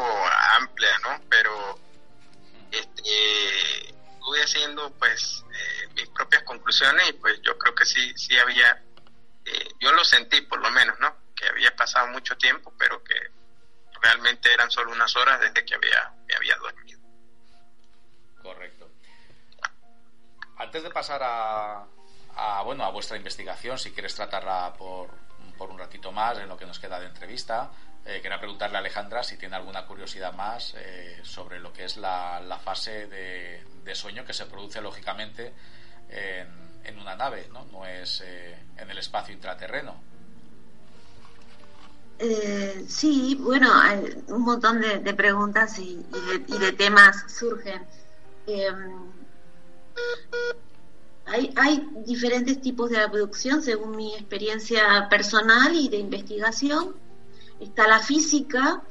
amplia, ¿no? Pero este, estuve haciendo pues eh, mis propias conclusiones y pues yo creo que sí, sí había, yo lo sentí por lo menos, ¿no? Que había pasado mucho tiempo, pero que realmente eran solo unas horas desde que había, me había dormido. Correcto. Antes de pasar a, bueno, a vuestra investigación, si quieres tratarla por, por, un ratito más en lo que nos queda de entrevista, eh, quería preguntarle a Alejandra si tiene alguna curiosidad más eh, sobre lo que es la, fase de, sueño que se produce lógicamente en, una nave, ¿no? No es eh, en el espacio intraterreno. sí, bueno, un montón de, preguntas y, de, temas surgen. Hay, hay diferentes tipos de abducción según mi experiencia personal y de investigación. Está la física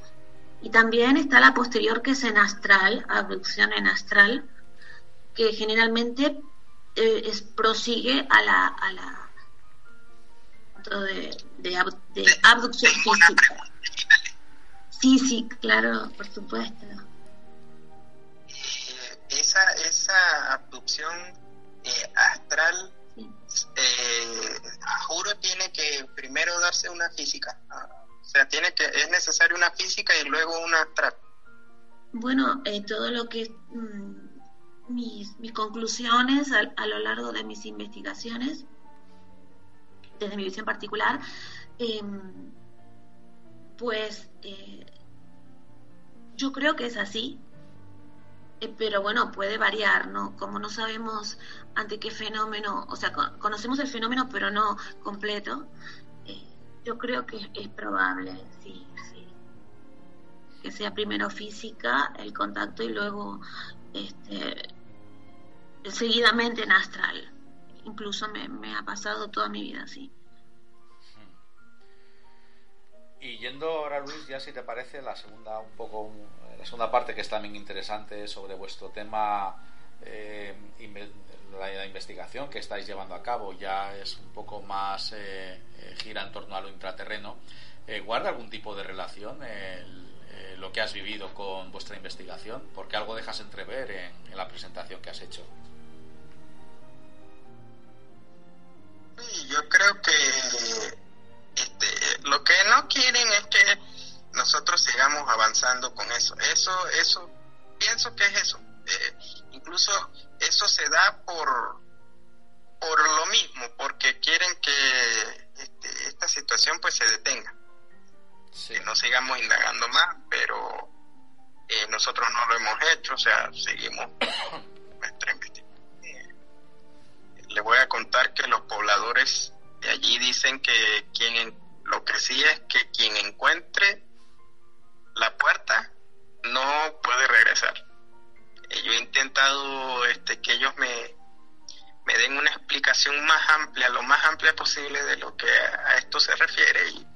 y también está la posterior que es en astral, abducción en astral, que generalmente eh, es, prosigue a la, a la de, de, abducción física. Sí, sí, claro, por supuesto esa, esa abducción eh, astral, eh, juro, tiene que primero darse una física. O sea, tiene que, es necesario una física y luego una astral. Bueno, eh, todo lo que mm, mis, conclusiones a, lo largo de mis investigaciones, desde mi visión particular, em, pues yo creo que es así. Eh, pero bueno, puede variar, ¿no? Como no sabemos ante qué fenómeno, o sea, conocemos el fenómeno pero no completo, eh, yo creo que es probable, sí, sí, que sea primero física el contacto y luego este, seguidamente en astral. Incluso me, ha pasado toda mi vida así. Y yendo ahora Luis, ya si te parece la segunda un poco la segunda parte que es también interesante sobre vuestro tema eh, la, investigación que estáis llevando a cabo ya es un poco más eh, eh, gira en torno a lo intraterreno. ¿Guarda algún tipo de relación lo que has vivido con vuestra investigación? Porque algo dejas entrever en, la presentación que has hecho. Yo creo que este, lo que no quieren es que nosotros sigamos avanzando con eso. Eso, eso, pienso que es eso. incluso eso se da por, por lo mismo, porque quieren que este, esta situación pues se detenga. Que no sigamos indagando más, pero eh, nosotros no lo hemos hecho, o sea, seguimos (coughs) nuestra investigación. Le voy a contar que los pobladores de allí dicen que quien lo que sí es que quien encuentre la puerta no puede regresar yo he intentado este, que ellos me, me den una explicación más amplia, lo más amplia posible de lo que a, esto se refiere. Y,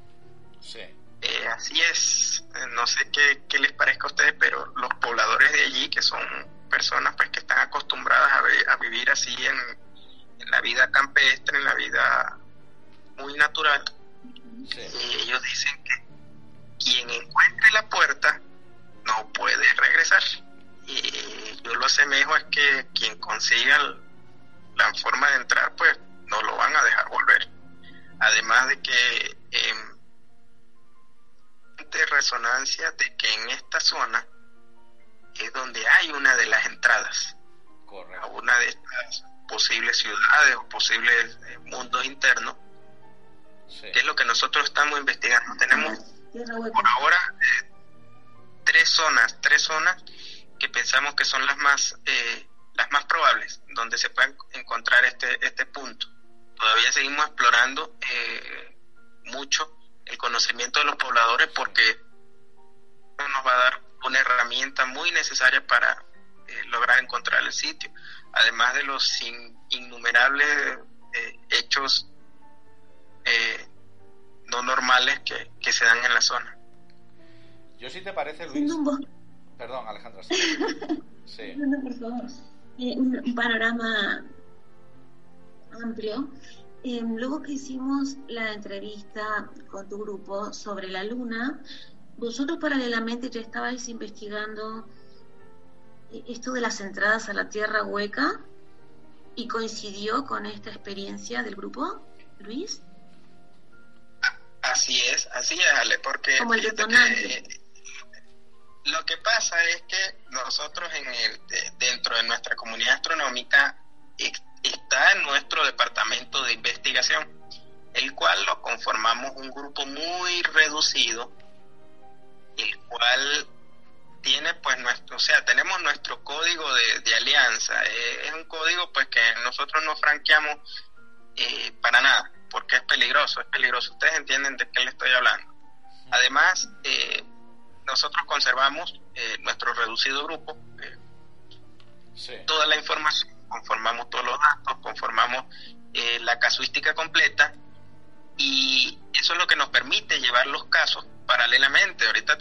eh, así es, no sé qué, qué, les parezca a ustedes, pero los pobladores de allí, que son personas pues que están acostumbradas a, a vivir así en, la vida campestre, en la vida muy natural, y ellos dicen que quien encuentre la puerta no puede regresar. Y yo lo asemejo es que quien consiga la forma de entrar, pues no lo van a dejar volver. Además de que eh, de resonancia de que en esta zona es donde hay una de las entradas. A una de estas posibles ciudades o posibles eh, mundos internos, que es lo que nosotros estamos investigando. Tenemos por ahora eh, tres zonas, tres zonas que pensamos que son las más, eh, las más probables, donde se puede encontrar este, este punto. Todavía seguimos explorando eh, mucho el conocimiento de los pobladores porque nos va a dar una herramienta muy necesaria para lograr encontrar el sitio, además de los innumerables hechos no normales que, que, se dan en la zona. Yo si te parece, Luis, Perdón, Alejandra. Sí. (laughs) Eh, un, panorama amplio. Eh, luego que hicimos la entrevista con tu grupo sobre la luna, vosotros paralelamente ya estabais investigando eh, esto de las entradas a la Tierra hueca y coincidió con esta experiencia del grupo, Luis. Así es, así es, Ale, porque Como el detonante. Lo que pasa es que nosotros en el, dentro de nuestra comunidad astronómica está nuestro departamento de investigación, el cual lo conformamos un grupo muy reducido, el cual tiene pues nuestro, o sea, tenemos nuestro código de, alianza, eh, es un código pues que nosotros no franqueamos eh, para nada, porque es peligroso, es peligroso, ustedes entienden de qué le estoy hablando. Además, eh, nosotros conservamos eh, nuestro reducido grupo, eh, toda la información, conformamos todos los datos, conformamos la casuística completa y eso es lo que nos permite llevar los casos paralelamente. Ahorita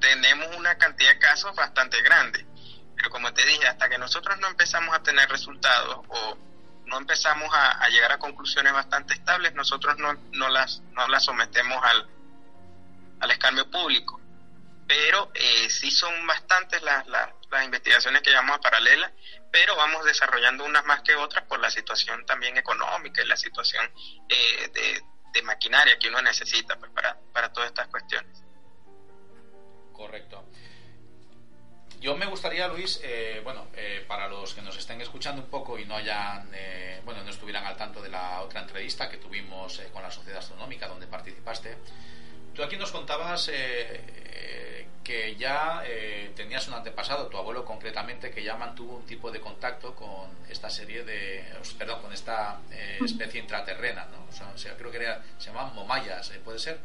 tenemos una cantidad de casos bastante grande, pero como te dije, hasta que nosotros no empezamos a tener resultados o no empezamos a, llegar a conclusiones bastante estables, nosotros no, no, las, no las sometemos al, al escarnio público pero eh, sí son bastantes las, las, investigaciones que llamamos a paralelas, pero vamos desarrollando unas más que otras por la situación también económica y la situación eh, de, maquinaria que uno necesita pues, para, para todas estas cuestiones. Correcto. Yo me gustaría, Luis, eh, bueno, eh, para los que nos estén escuchando un poco y no hayan, bueno, no estuvieran al tanto de la otra entrevista que tuvimos con la Sociedad Astronómica donde participaste, Tú aquí nos contabas eh, eh, que ya eh, tenías un antepasado, tu abuelo concretamente, que ya mantuvo un tipo de contacto con esta serie de, perdón, con esta especie intraterrena, ¿no? O sea, creo que era, se llamaban momayas, ¿puede ser?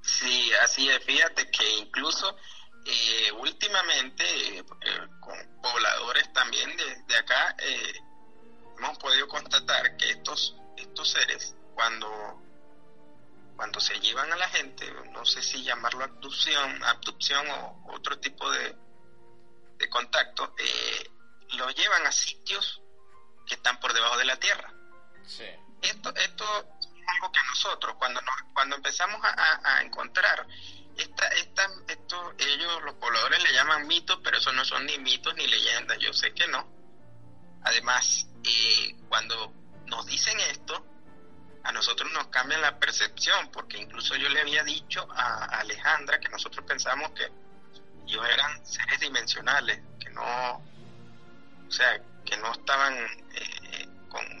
Sí, así es. Fíjate que incluso últimamente con pobladores también de, de acá hemos podido constatar que estos estos seres cuando cuando se llevan a la gente, no sé si llamarlo abducción, abducción o otro tipo de, de contacto, eh, lo llevan a sitios que están por debajo de la tierra. Esto, esto es algo que nosotros, cuando, cuando empezamos a, encontrar esta, esta, esto, ellos, los pobladores le llaman mitos, pero eso no son ni mitos ni leyendas, yo sé que no. Además, eh, cuando nos dicen esto, a nosotros nos cambia la percepción, porque incluso yo le había dicho a Alejandra que nosotros pensamos que ellos eran seres dimensionales, que no, o sea, que no estaban eh, con,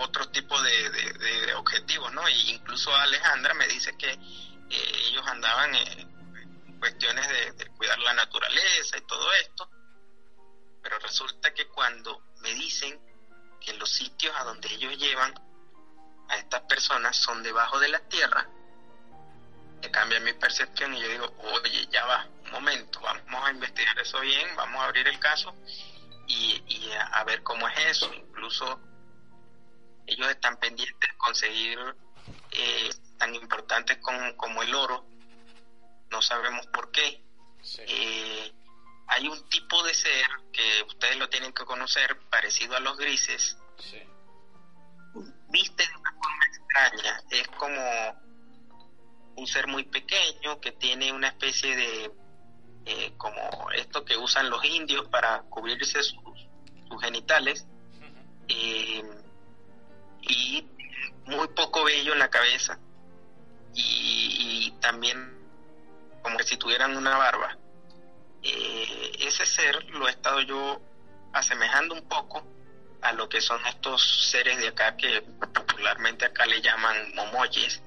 otro tipo de, objetivos, ¿no? Y incluso Alejandra me dice que eh, ellos andaban en cuestiones de cuidar la naturaleza y todo esto, pero resulta que cuando me dicen que los sitios a donde ellos llevan a estas personas son debajo de la tierra, me cambia mi percepción y yo digo, oye, ya va, un momento, vamos a investigar eso bien, vamos a abrir el caso y, a, ver cómo es eso. Incluso ellos están pendientes de conseguir eh, tan importantes como, como, el oro, no sabemos por qué. Eh, hay un tipo de ser que ustedes lo tienen que conocer, parecido a los grises. Viste de extraña, es como un ser muy pequeño que tiene una especie de, eh, como esto que usan los indios para cubrirse sus, genitales, eh, y muy poco vello en la cabeza, y, también como si tuvieran una barba. Eh, ese ser lo he estado yo asemejando un poco a lo que son estos seres de acá que popularmente acá le llaman momoyes,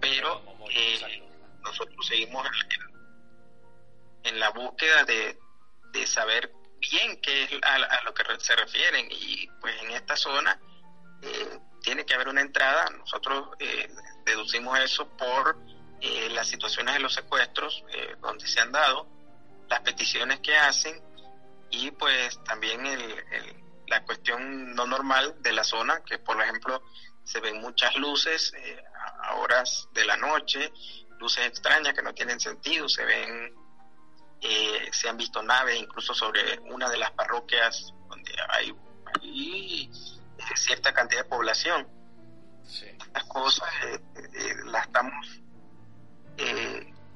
pero eh, nosotros seguimos en, la búsqueda de, saber bien qué es a, lo que se refieren. Y pues en esta zona eh, tiene que haber una entrada, nosotros eh, deducimos eso por las situaciones de los secuestros donde se han dado, las peticiones que hacen y pues también la cuestión no normal de la zona, que por ejemplo se ven muchas luces eh, a horas de la noche, luces extrañas que no tienen sentido, se ven, eh, se han visto naves incluso sobre una de las parroquias donde hay, eh, cierta cantidad de población. Estas cosas las estamos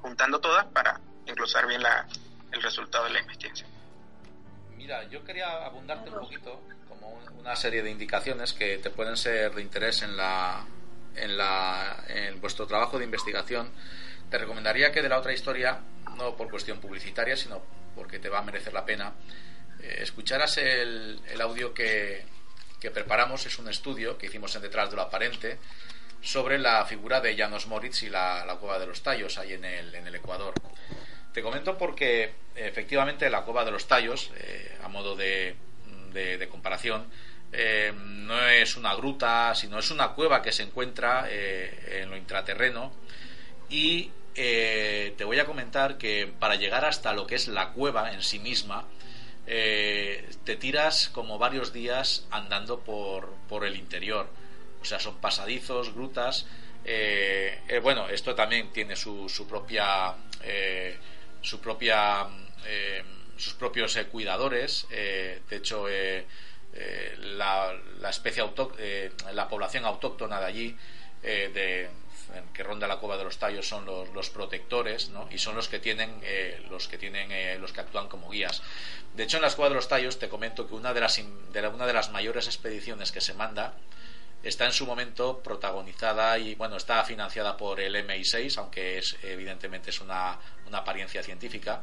juntando todas para englosar bien la, el resultado de la investigación. Mira, yo quería abundarte un poquito una serie de indicaciones que te pueden ser de interés en la en la en vuestro trabajo de investigación. Te recomendaría que de la otra historia no por cuestión publicitaria sino porque te va a merecer la pena eh, escucharas el, el audio que, que, preparamos. Es un estudio que hicimos en detrás de lo aparente sobre la figura de Janos Moritz y la, la cueva de los tallos ahí en el, en el Ecuador te comento porque efectivamente la cueva de los tallos eh, a modo de comparación, eh, no es una gruta, sino es una cueva que se encuentra eh, en lo intraterreno. Y te voy a comentar que para llegar hasta lo que es la cueva en sí misma, te tiras como varios días andando por, por el interior. O sea, son pasadizos, grutas. bueno, esto también tiene su, su propia. Su propia sus propios eh, cuidadores. Eh, de hecho, eh, la, la, especie la población autóctona de allí, de, que ronda la cueva de los tallos, son los, los protectores, ¿no? Y son los que tienen, los que tienen, los que actúan como guías. De hecho, en la cueva de los tallos te comento que una de las, de una de las mayores expediciones que se manda está en su momento protagonizada y bueno está financiada por el MI6 aunque es evidentemente es una, una apariencia científica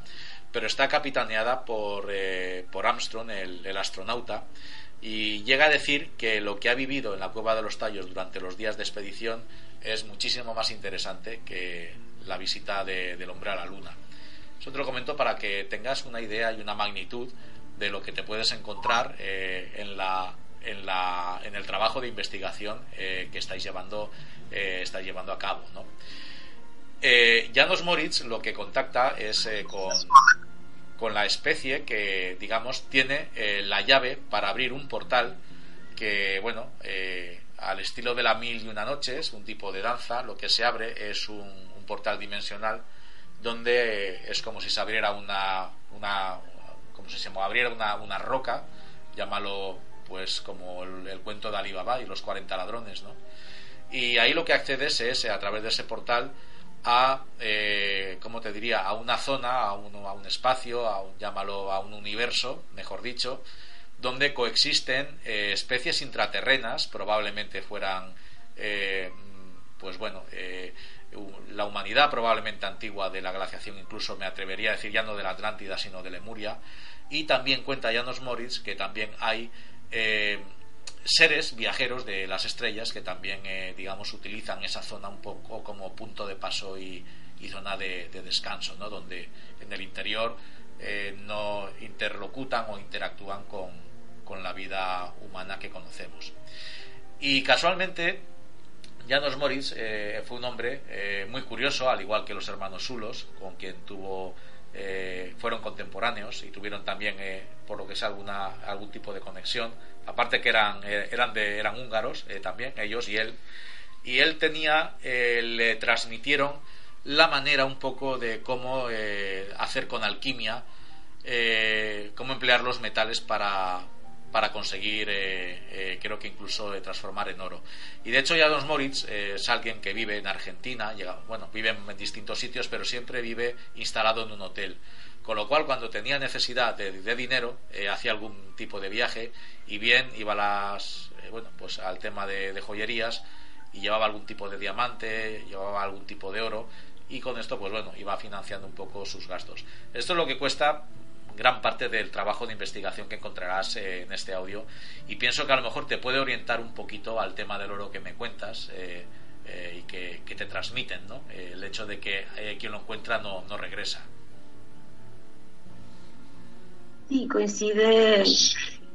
pero está capitaneada por, eh, por Armstrong, el, astronauta, y llega a decir que lo que ha vivido en la cueva de los tallos durante los días de expedición es muchísimo más interesante que la visita del hombre a la luna. Eso te lo comento para que tengas una idea y una magnitud de lo que te puedes encontrar eh, en, la, en, la, en el trabajo de investigación eh, que estáis llevando, estáis llevando a cabo. ¿no? Eh, Janos Moritz lo que contacta es eh, con, con, la especie que, digamos, tiene eh, la llave para abrir un portal que, bueno, al estilo de la mil y una noches, un tipo de danza, lo que se abre es un, un portal dimensional donde es como si se abriera una, una como si se abriera una, una roca, llámalo pues como el, cuento de Alibaba y los 40 ladrones, ¿no? Y ahí lo que accedes es, a través de ese portal, a, eh, ¿cómo te diría?, a una zona, a un, a un espacio, a un, llámalo a un universo, mejor dicho, donde coexisten eh, especies intraterrenas, probablemente fueran, eh, pues bueno, eh, la humanidad probablemente antigua de la glaciación, incluso me atrevería a decir ya no de la Atlántida, sino de Lemuria, y también cuenta Janos Moritz que también hay eh, seres viajeros de las estrellas que también, eh, digamos, utilizan esa zona un poco como punto de paso y, zona de, de, descanso, ¿no? donde en el interior eh, no interlocutan o interactúan con, con, la vida humana que conocemos. Y casualmente, Janos Moritz fue un hombre muy curioso, al igual que los hermanos Sulos, con quien tuvo eh, fueron contemporáneos y tuvieron también, eh, por lo que sea, algún tipo de conexión. Aparte que eran, eh, eran, de, eran húngaros también, ellos y él. Y él tenía, le transmitieron la manera un poco de cómo hacer con alquimia, cómo emplear los metales para, para conseguir, eh, eh, creo que incluso eh, transformar en oro. Y de hecho, Janos Moritz es alguien que vive en Argentina, llega, bueno, vive en distintos sitios, pero siempre vive instalado en un hotel. Con lo cual, cuando tenía necesidad de, de dinero, hacía algún tipo de viaje y bien iba a las, bueno, pues al tema de joyerías y llevaba algún tipo de diamante, llevaba algún tipo de oro y con esto, pues bueno, iba financiando un poco sus gastos. Esto es lo que cuesta gran parte del trabajo de investigación que encontrarás eh, en este audio y pienso que a lo mejor te puede orientar un poquito al tema del oro que me cuentas eh, eh, y que, que, te transmiten, ¿no? el hecho de que quien lo encuentra no, no regresa. Sí, coincide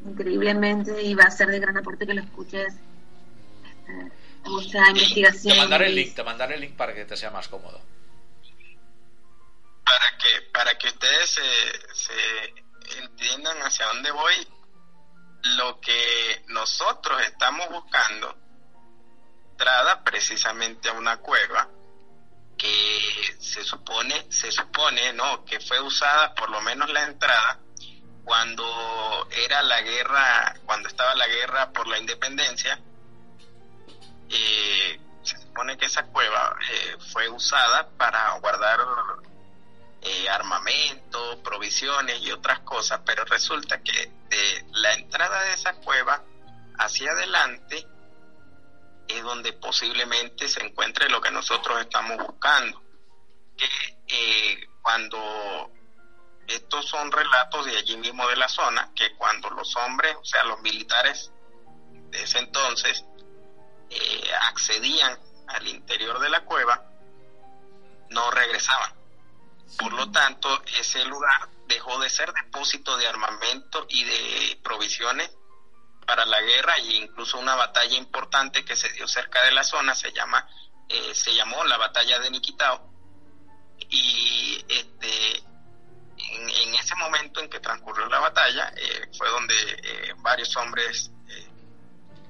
increíblemente y va a ser de gran aporte que lo escuches. Este, investigación. Te mandaré el link, te mandaré el link para que te sea más cómodo para que para que ustedes se, se entiendan hacia dónde voy lo que nosotros estamos buscando entrada precisamente a una cueva que se supone se supone no que fue usada por lo menos la entrada cuando era la guerra cuando estaba la guerra por la independencia eh, se supone que esa cueva eh, fue usada para guardar eh, armamento, provisiones y otras cosas, pero resulta que de la entrada de esa cueva hacia adelante es donde posiblemente se encuentre lo que nosotros estamos buscando. Que eh, cuando estos son relatos de allí mismo de la zona, que cuando los hombres, o sea, los militares de ese entonces, eh, accedían al interior de la cueva, no regresaban por lo tanto, ese lugar dejó de ser depósito de armamento y de provisiones para la guerra e incluso una batalla importante que se dio cerca de la zona se llama eh, se llamó la batalla de Niquitao. Y este en, ese momento en que transcurrió la batalla eh, fue donde eh, varios hombres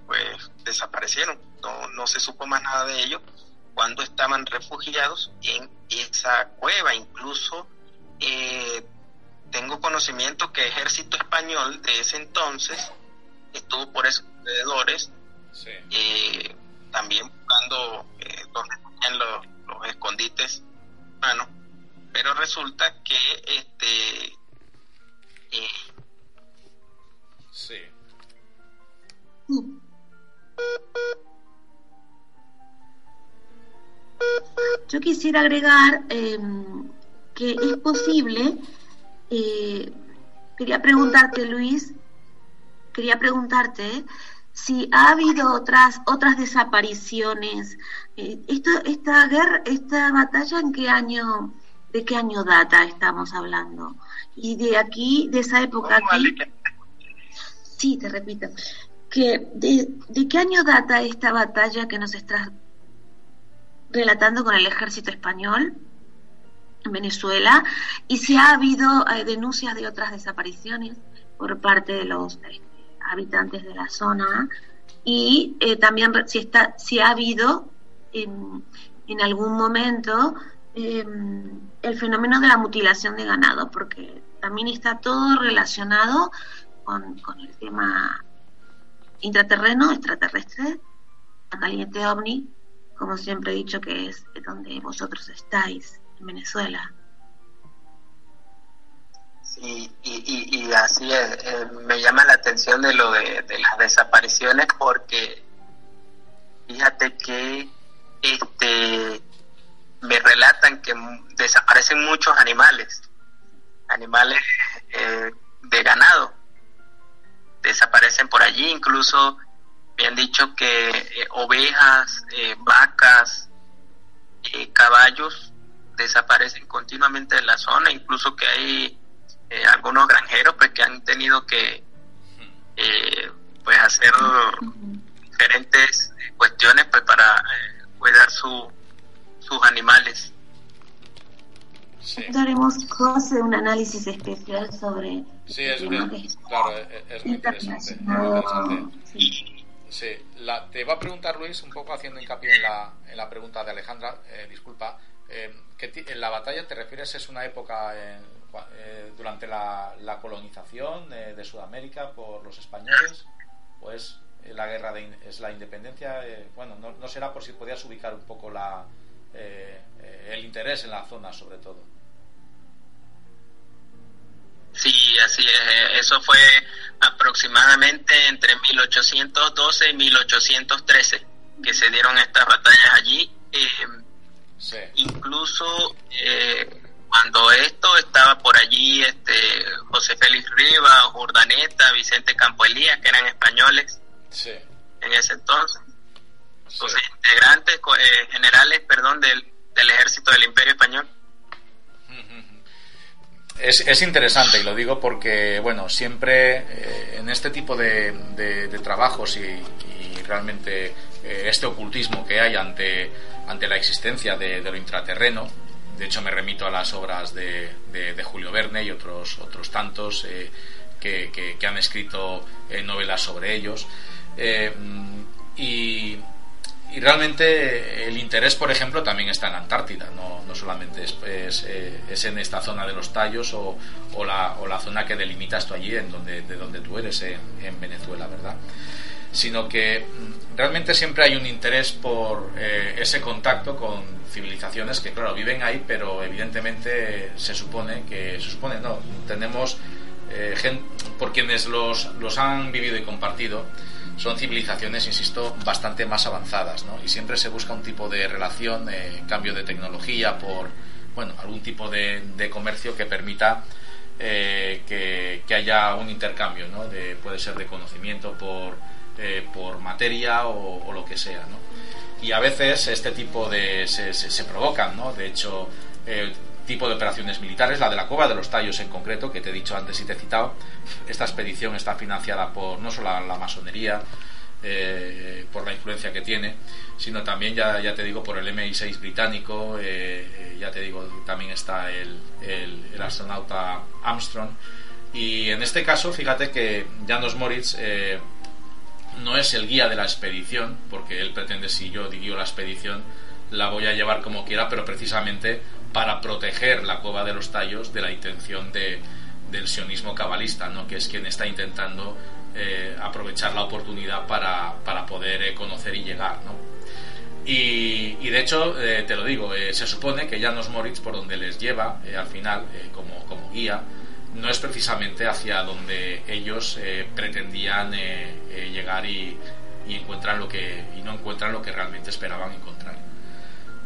pues desaparecieron. No, no se supo más nada de ellos cuando estaban refugiados en esa cueva. Incluso eh, tengo conocimiento que el ejército español de ese entonces estuvo por esos alrededores, sí. eh, también buscando eh, donde tenían los, los escondites humanos, pero resulta que este eh, sí. Yo quisiera agregar eh, que es posible, eh, quería preguntarte Luis, quería preguntarte si ha habido otras otras desapariciones. Eh, esto, esta guerra, esta batalla, ¿en qué año, de qué año data estamos hablando? Y de aquí, de esa época aquí. Sí, te repito. Que de, ¿De qué año data esta batalla que nos estás relatando con el ejército español en Venezuela y si ha habido eh, denuncias de otras desapariciones por parte de los eh, habitantes de la zona y eh, también si, está, si ha habido en, en algún momento em, el fenómeno de la mutilación de ganado, porque también está todo relacionado con, con el tema intraterreno, extraterrestre, caliente ovni, como siempre he dicho que es donde vosotros estáis, en Venezuela. Sí, y, y, así es, eh, me llama la atención de lo de, las desapariciones porque fíjate que este me relatan que desaparecen muchos animales, animales eh, de ganado, desaparecen por allí, incluso me han dicho que eh, ovejas, eh, vacas, eh, caballos desaparecen continuamente de la zona, incluso que hay algunos granjeros pues que han tenido que pues hacer diferentes cuestiones pues para cuidar su, sus animales. Daremos un análisis especial sobre Sí, es, claro, es, muy interesante. Sí, la, te iba a preguntar Luis, un poco haciendo hincapié en la, en la pregunta de Alejandra, eh, disculpa, eh, en la batalla te refieres es una época eh, durante la, la colonización de Sudamérica por los españoles o es la guerra de es la independencia bueno no, no, será por si podías ubicar un poco la el interés en la zona sobre todo Sí, así es. Eh, eso fue aproximadamente entre 1812 y 1813 que se dieron estas batallas allí. Eh, incluso eh, cuando esto estaba por allí, este José Félix Rivas, Urdaneta, Vicente Campo Elías, que eran españoles en ese entonces. Los integrantes, generales, perdón, del, Es, es, interesante y lo digo porque, bueno, siempre eh, en este tipo de, trabajos y, realmente eh, este ocultismo que hay ante, ante la existencia de, lo intraterreno, de hecho me remito a las obras de, Julio Verne y otros, otros tantos eh, que, que, han escrito novelas sobre ellos. y y realmente el interés, por ejemplo, también está en Antártida, no, no solamente es, eh, es, en esta zona de los tallos o, o, la, o, la, zona que delimita esto allí, en donde, de donde tú eres, en, Venezuela, ¿verdad? Sino que mm, realmente siempre hay un interés por eh, ese contacto con civilizaciones que, claro, viven ahí, pero evidentemente se supone que, se supone, no, tenemos eh, gente, por quienes los, los han vivido y compartido, son civilizaciones, insisto, bastante más avanzadas, ¿no? Y siempre se busca un tipo de relación, eh, cambio de tecnología por, bueno, algún tipo de, comercio que permita eh, que, haya un intercambio, ¿no? De, puede ser de conocimiento por, eh, por materia o, lo que sea, ¿no? Y a veces este tipo de... se, se, provocan, ¿no? De hecho, tipo de operaciones militares, la de la Cueva de los Tallos en concreto, que te he dicho antes y te he citado. Esta expedición está financiada por no solo la, masonería, eh, por la influencia que tiene, sino también, ya, ya te digo, por el MI6 británico, eh, eh, ya te digo, también está el, astronauta Armstrong. Y en este caso, fíjate que Janos Moritz no es el guía de la expedición, porque él pretende, si yo digo la expedición, la voy a llevar como quiera, pero precisamente para proteger la cueva de los tallos de la intención de, del sionismo cabalista, ¿no? que es quien está intentando eh, aprovechar la oportunidad para, para poder eh, conocer y llegar. ¿no? Y, y, de hecho, eh, te lo digo, se supone que Janos Moritz, por donde les lleva al final como, como, guía, no es precisamente hacia donde ellos pretendían llegar y, y, encuentran lo que, y no encuentran lo que realmente esperaban encontrar.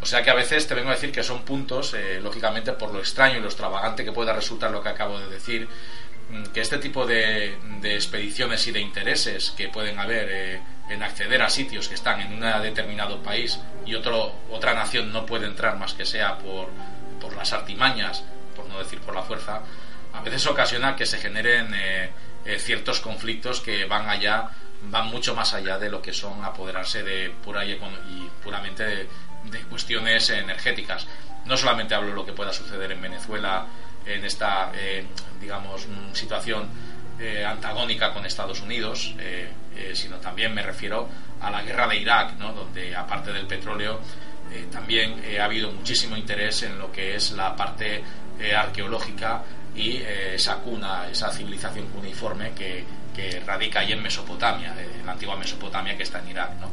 O sea que a veces te vengo a decir que son puntos, eh, lógicamente por lo extraño y lo extravagante que pueda resultar lo que acabo de decir, mm, que este tipo de, expediciones y de intereses que pueden haber eh, en acceder a sitios que están en un determinado país y otro, otra nación no puede entrar más que sea por, por las artimañas, por no decir por la fuerza, a veces ocasiona que se generen eh, ciertos conflictos que van allá van mucho más allá de lo que son apoderarse de pura y, y puramente de, de cuestiones energéticas. No solamente hablo de lo que pueda suceder en Venezuela en esta, eh, digamos, situación eh, antagónica con Estados Unidos, eh, eh, sino también me refiero a la guerra de Irak, ¿no? donde aparte del petróleo eh, también ha habido muchísimo interés en lo que es la parte arqueológica y esa cuna, esa civilización cuneiforme que, que radica ahí en Mesopotamia, en la antigua Mesopotamia que está en Irak. ¿no?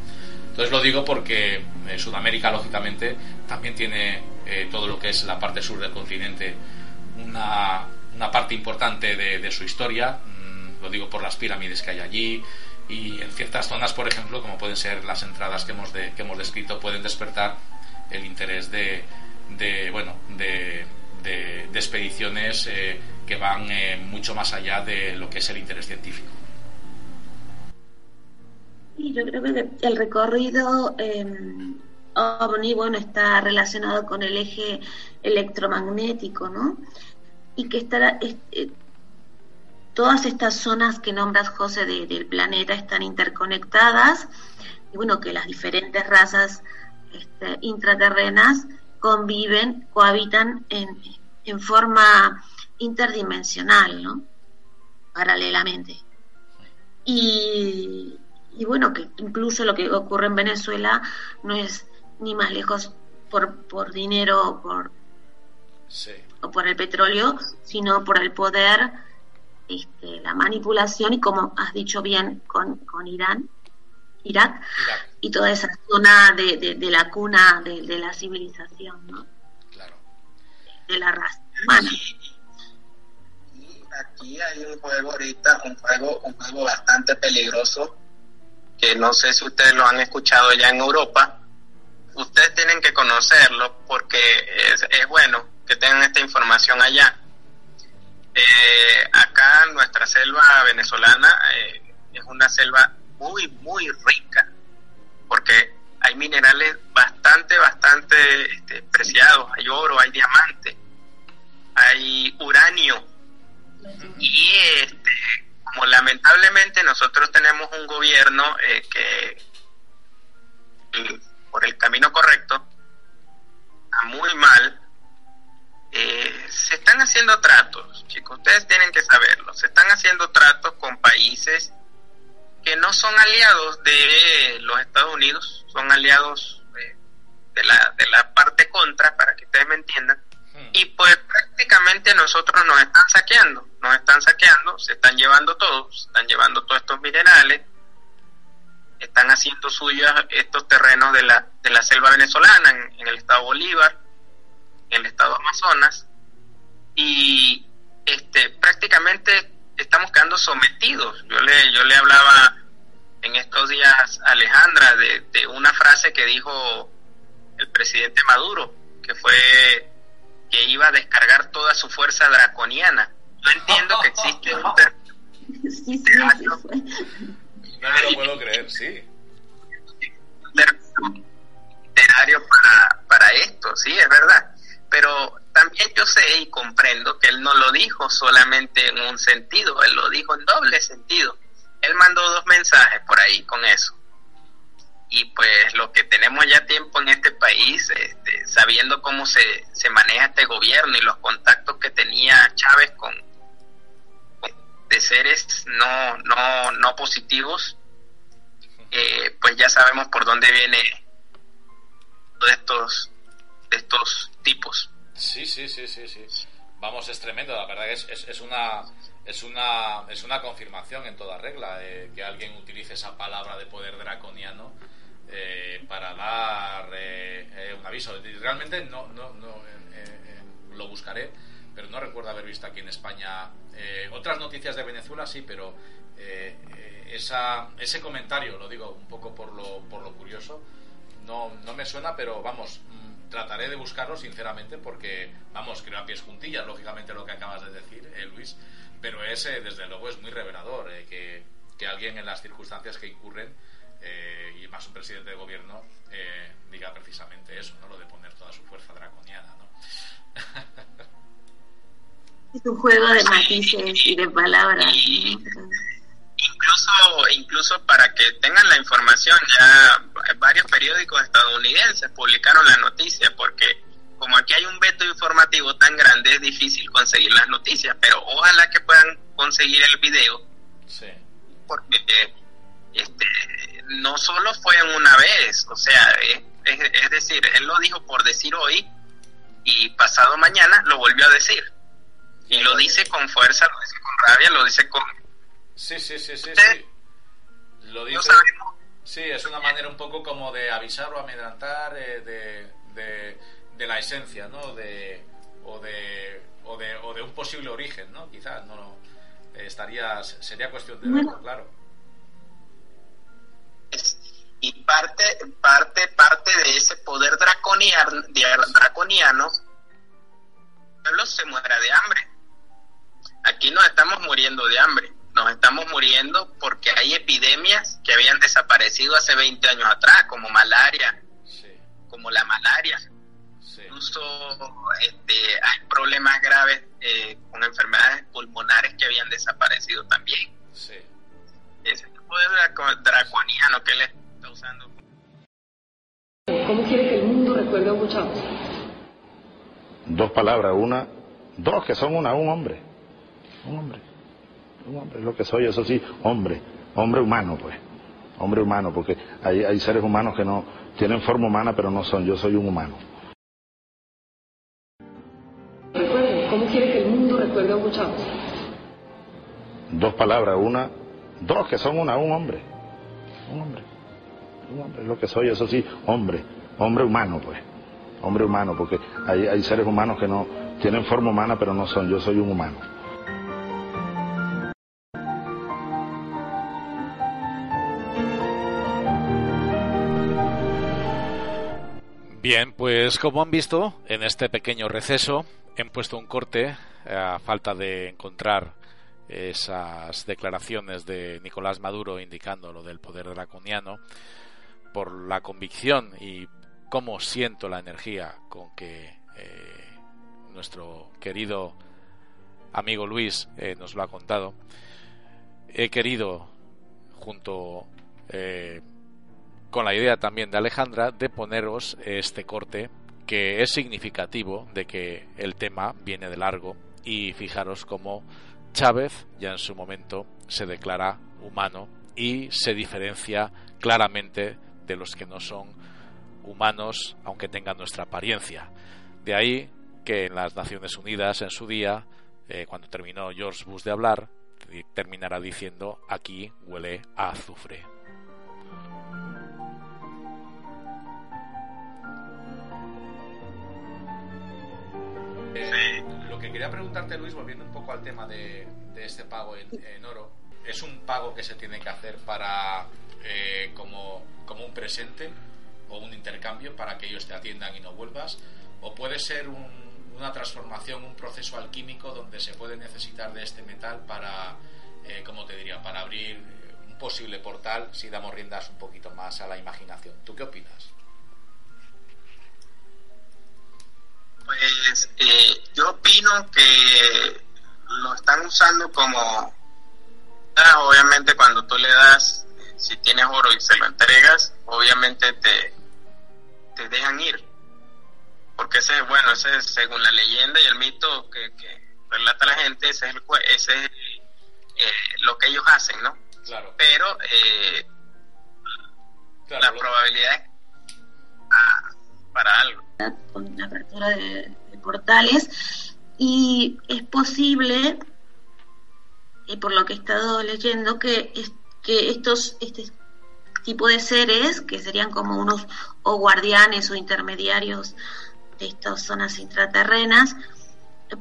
Entonces lo digo porque Sudamérica, lógicamente, también tiene todo lo que es la parte sur del continente, una, parte importante de, su historia, mm, lo digo por las pirámides que hay allí, y en ciertas zonas, por ejemplo, como pueden ser las entradas que hemos, que hemos descrito, pueden despertar el interés de, bueno, de, de, expediciones eh, que van eh, mucho más allá de lo que es el interés científico. Y yo creo que el recorrido eh, OVNI, bueno, está relacionado con el eje electromagnético, ¿no? y que eh, todas estas zonas que nombras, José, del planeta están interconectadas y bueno, que las diferentes razas este, intraterrenas conviven, cohabitan en, en forma interdimensional, ¿no? Paralelamente. Y, y, bueno, que incluso lo que ocurre en Venezuela no es ni más lejos por, por dinero, por, sí o por el petróleo, sino por el poder, este, la manipulación y como has dicho bien con, con Irán, Irak, y toda esa zona de, de, la cuna de, la civilización, ¿no? Claro. De la raza humana. Y aquí hay un juego ahorita, un juego, un juego bastante peligroso, que no sé si ustedes lo han escuchado ya en Europa. Ustedes tienen que conocerlo porque es, es bueno que tengan esta información allá. Eh, acá nuestra selva venezolana eh, es una selva muy, muy rica, porque hay minerales bastante, bastante este, preciados, hay oro, hay diamante, hay uranio, y este, como lamentablemente nosotros tenemos un gobierno eh, que por el camino correcto, está muy mal, eh, se están haciendo tratos, chicos, ustedes tienen que saberlo, se están haciendo tratos con países que no son aliados de los Estados Unidos, son aliados de, la, de la parte contra, para que ustedes me entiendan. Y pues prácticamente nosotros nos están saqueando, nos están saqueando, se están llevando todos, están llevando todos estos minerales, están haciendo suyos estos terrenos de la, de la selva venezolana en el estado Bolívar, en el estado Amazonas y este prácticamente estamos quedando sometidos. Yo le, yo le hablaba en estos días a Alejandra de una frase que dijo el presidente Maduro, que fue que iba a descargar toda su fuerza draconiana. Yo entiendo que existe un (laughs) sí, No me lo puedo creer, sí. para, para esto, sí, es verdad pero también yo sé y comprendo que él no lo dijo solamente en un sentido, él lo dijo en doble sentido. Él mandó dos mensajes por ahí con eso. Y pues lo que tenemos ya tiempo en este país, este, sabiendo cómo se, se maneja este gobierno y los contactos que tenía Chávez con, de seres no, no, no positivos, eh, pues ya sabemos por dónde viene de estos de estos tipos. Sí, sí, sí, sí, sí. Vamos, es tremendo, la verdad que es, es, una es una es una confirmación en toda regla eh, que alguien utilice esa palabra de poder draconiano eh, para dar eh, un aviso. Realmente no, no, no lo buscaré, pero no recuerdo haber visto aquí en España otras noticias de Venezuela, sí, pero esa, ese comentario, lo digo un poco por lo, por lo curioso, no, no me suena, pero vamos, trataré de buscarlo sinceramente porque, vamos, creo a pies juntillas, lógicamente lo que acabas de decir, eh, Luis, pero ese, desde luego, es muy revelador, eh, que, que, alguien en las circunstancias que incurren, eh, y más un presidente de gobierno, diga precisamente eso, ¿no? Lo de poner toda su fuerza draconiana, ¿no? (laughs) es un juego de matices y de palabras, incluso incluso para que tengan la información ya varios periódicos estadounidenses publicaron la noticia porque como aquí hay un veto informativo tan grande es difícil conseguir las noticias pero ojalá que puedan conseguir el video porque este, no solo fue en una vez, o sea, es, es, decir, él lo dijo por decir hoy y pasado mañana lo volvió a decir. Y lo dice con fuerza, lo dice con rabia, lo dice con... Sí, sí, sí, sí. sí. Lo dice... Sí, es una manera un poco como de avisar o amedrantar eh, de, de, de, la esencia, ¿no? De, o, de, o, de, o de un posible origen, ¿no? Quizás, no, estaría, sería cuestión de verlo, claro. Y parte, parte, parte de ese poder draconiano, draconiano, el pueblo se muera de hambre. Aquí nos estamos muriendo de hambre nos estamos muriendo porque hay epidemias que habían desaparecido hace 20 años atrás, como malaria, como la malaria. Incluso este, hay problemas graves eh, con enfermedades pulmonares que habían desaparecido también. Ese tipo de draconiano que le está usando. ¿Cómo quiere que el mundo recuerde a Hugo Chávez? Dos palabras, una, dos que son una, un hombre. Un hombre un hombre, lo que soy, eso sí, hombre, hombre humano, pues, hombre humano, porque hay, hay seres humanos que no tienen forma humana, pero no son, yo soy un humano. ¿Cómo quiere que el mundo recuerde a Hugo Chávez? Dos palabras, una, dos que son una, un hombre, un hombre, un hombre, lo que soy, eso sí, hombre, hombre humano, pues, hombre humano, porque hay, hay seres humanos que no tienen forma humana, pero no son, yo soy un humano. Bien, pues como han visto, en este pequeño receso he puesto un corte eh, a falta de encontrar esas declaraciones de Nicolás Maduro indicando lo del poder draconiano por la convicción y cómo siento la energía con que eh, nuestro querido amigo Luis eh, nos lo ha contado. He querido junto con la idea también de Alejandra de poneros este corte que es significativo de que el tema viene de largo y fijaros cómo Chávez ya en su momento se declara humano y se diferencia claramente de los que no son humanos aunque tengan nuestra apariencia. De ahí que en las Naciones Unidas en su día, eh, cuando terminó George Bush de hablar, terminará diciendo aquí huele a azufre. Quería preguntarte, Luis, volviendo un poco al tema de, este pago en, oro, ¿es un pago que se tiene que hacer para eh, como, como un presente o un intercambio para que ellos te atiendan y no vuelvas? ¿O puede ser una transformación, un proceso alquímico donde se puede necesitar de este metal para, eh, como te diría, para abrir un posible portal si damos riendas un poquito más a la imaginación? ¿Tú qué opinas? Pues eh, yo opino que lo están usando como, ah, obviamente cuando tú le das, si tienes oro y se lo entregas, obviamente te, te dejan ir. Porque ese es, bueno, ese es según la leyenda y el mito que, relata la gente, ese es, el, ese es eh, lo que ellos hacen, ¿no? Claro. Pero eh, la probabilidad es ah, para algo con la apertura de, portales y es posible, y por lo que he estado leyendo, que, que estos este tipo de seres, que serían como unos o guardianes o intermediarios de estas zonas intraterrenas,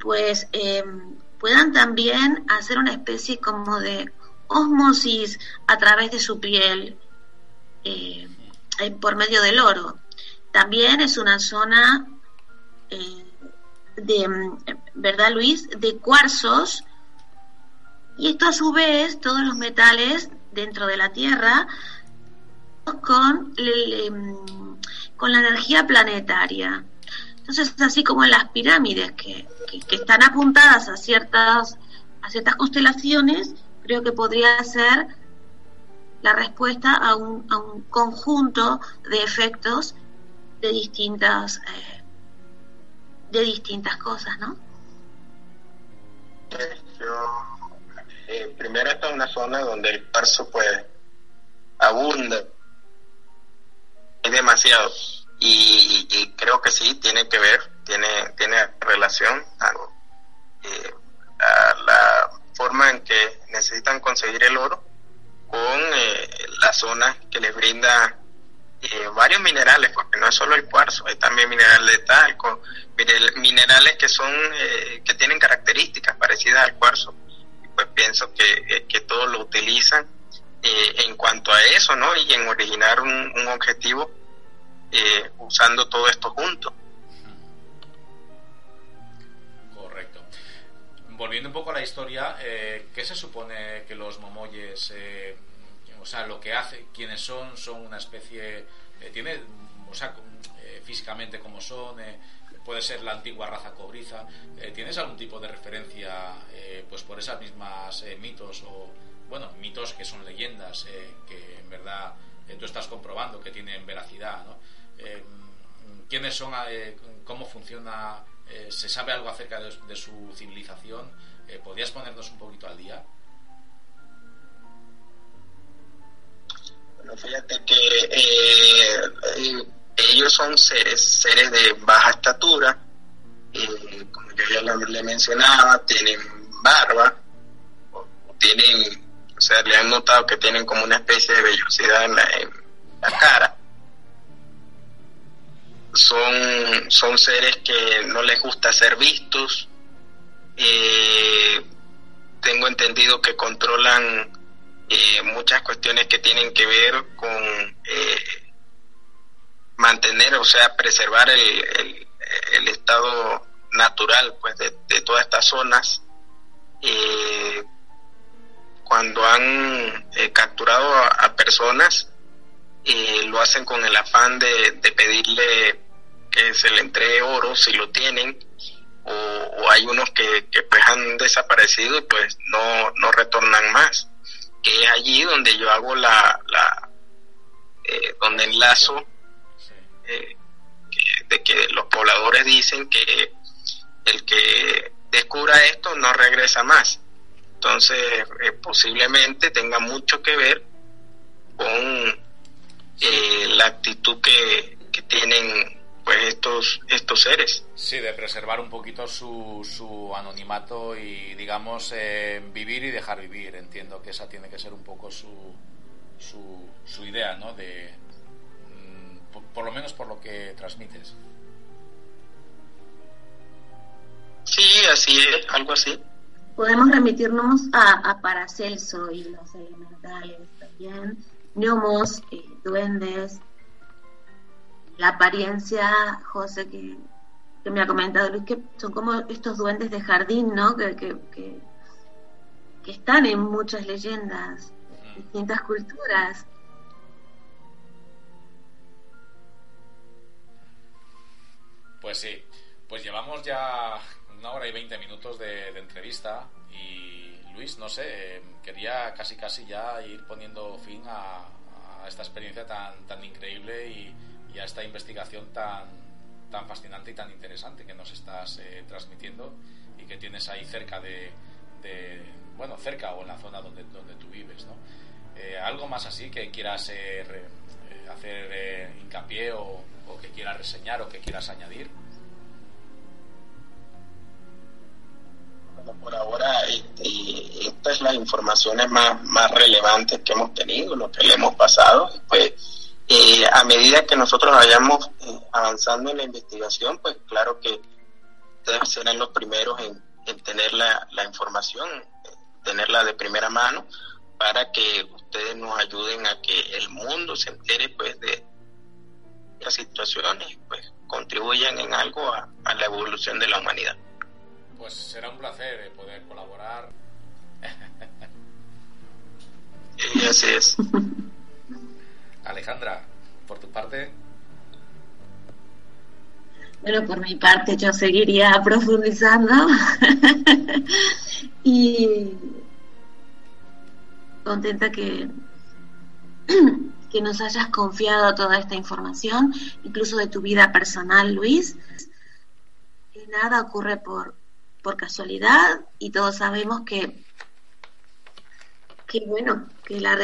pues em, puedan también hacer una especie como de osmosis a través de su piel eh, por medio del oro. También es una zona eh, de, ¿verdad Luis?, de cuarzos y esto a su vez, todos los metales dentro de la Tierra, con, con la energía planetaria. Entonces, así como en las pirámides que, están apuntadas a ciertas, a ciertas constelaciones, creo que podría ser la respuesta a un, a un conjunto de efectos de distintas eh, de distintas cosas, ¿no? Yo, eh, primero esta es una zona donde el cuarzo pues abunda. Es demasiado. Y, creo que sí, tiene que ver, tiene, tiene relación eh, a, la forma en que necesitan conseguir el oro con eh, la zona que les brinda eh, varios minerales, porque no es solo el cuarzo, hay también minerales de talco, minerales que son eh, que tienen características parecidas al cuarzo. Pues pienso que, eh, que todos lo utilizan en cuanto a eso, ¿no? Y en originar un, un objetivo usando todo esto junto. Correcto. Volviendo un poco a la historia, ¿qué se supone que los momoyes o sea, lo que hace, quienes son, son una especie, eh, tiene, o sea, eh, físicamente como son, eh, puede ser la antigua raza cobriza. ¿Tienes algún tipo de referencia, pues por esas mismas mitos o, bueno, mitos que son leyendas, que en verdad tú estás comprobando que tienen veracidad, ¿no? ¿Quiénes son, cómo funciona, se sabe algo acerca de su civilización? ¿Podrías ponernos un poquito al día? Fíjate que eh, eh, ellos son seres, seres de baja estatura, eh, como yo ya le mencionaba, tienen barba, tienen, o sea, le han notado que tienen como una especie de vellosidad en la, cara. Son, son seres que no les gusta ser vistos. tengo entendido que controlan eh, muchas cuestiones que tienen que ver con eh, mantener, o sea, preservar el, el, estado natural pues de, todas estas zonas. Eh, cuando han capturado a, personas, lo hacen con el afán de, pedirle que se le entregue oro si lo tienen, o, hay unos que, que pues han desaparecido y pues no, no retornan más que es allí donde yo hago la, la eh, donde enlazo eh, de que los pobladores dicen que el que descubra esto no regresa más. Entonces, eh, posiblemente tenga mucho que ver con la actitud que, que tienen pues estos estos seres. Sí, de preservar un poquito su, su anonimato y digamos eh, vivir y dejar vivir. Entiendo que esa tiene que ser un poco su su, su idea, ¿no? De mm, por, lo menos por lo que transmites. Sí, así es, algo así. Podemos remitirnos a, a Paracelso y los elementales también, gnomos, eh, duendes, la apariencia, José, que, me ha comentado Luis, que son como estos duendes de jardín, ¿no? Que, que, están en muchas leyendas, distintas culturas. Pues sí, pues llevamos ya una hora y veinte minutos de, entrevista y Luis, no sé, quería casi casi ya ir poniendo fin a, a esta experiencia tan, tan increíble y, a esta investigación tan, tan fascinante y tan interesante que nos estás eh, transmitiendo y que tienes ahí cerca de, bueno, cerca o en la zona donde, donde tú vives, ¿no? Eh, algo más así que quieras eh, hacer hincapié o, que quieras reseñar o que quieras añadir. Por ahora este, estas es las informaciones más, más relevantes que hemos tenido, lo que le hemos pasado, pues eh, a medida que nosotros vayamos eh, avanzando en la investigación, pues claro que ustedes serán los primeros en, tener la, información, tenerla de primera mano, para que ustedes nos ayuden a que el mundo se entere pues de las situaciones, pues contribuyan en algo a, la evolución de la humanidad. Pues será un placer eh, poder colaborar. (laughs) y así es. (laughs) Alejandra, por tu parte. Bueno, por mi parte yo seguiría profundizando (laughs) y contenta que, que nos hayas confiado toda esta información, incluso de tu vida personal, Luis. Nada ocurre por, por casualidad y todos sabemos que que bueno, que la,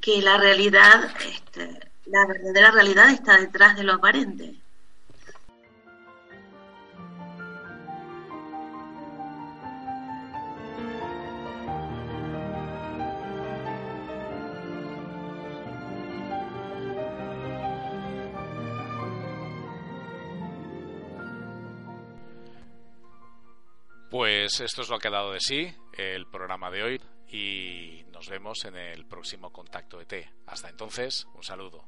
que la realidad, este, la verdadera realidad está detrás de lo aparente. Pues esto es lo que ha dado de sí el programa de hoy y nos vemos en el próximo contacto ET. Hasta entonces, un saludo.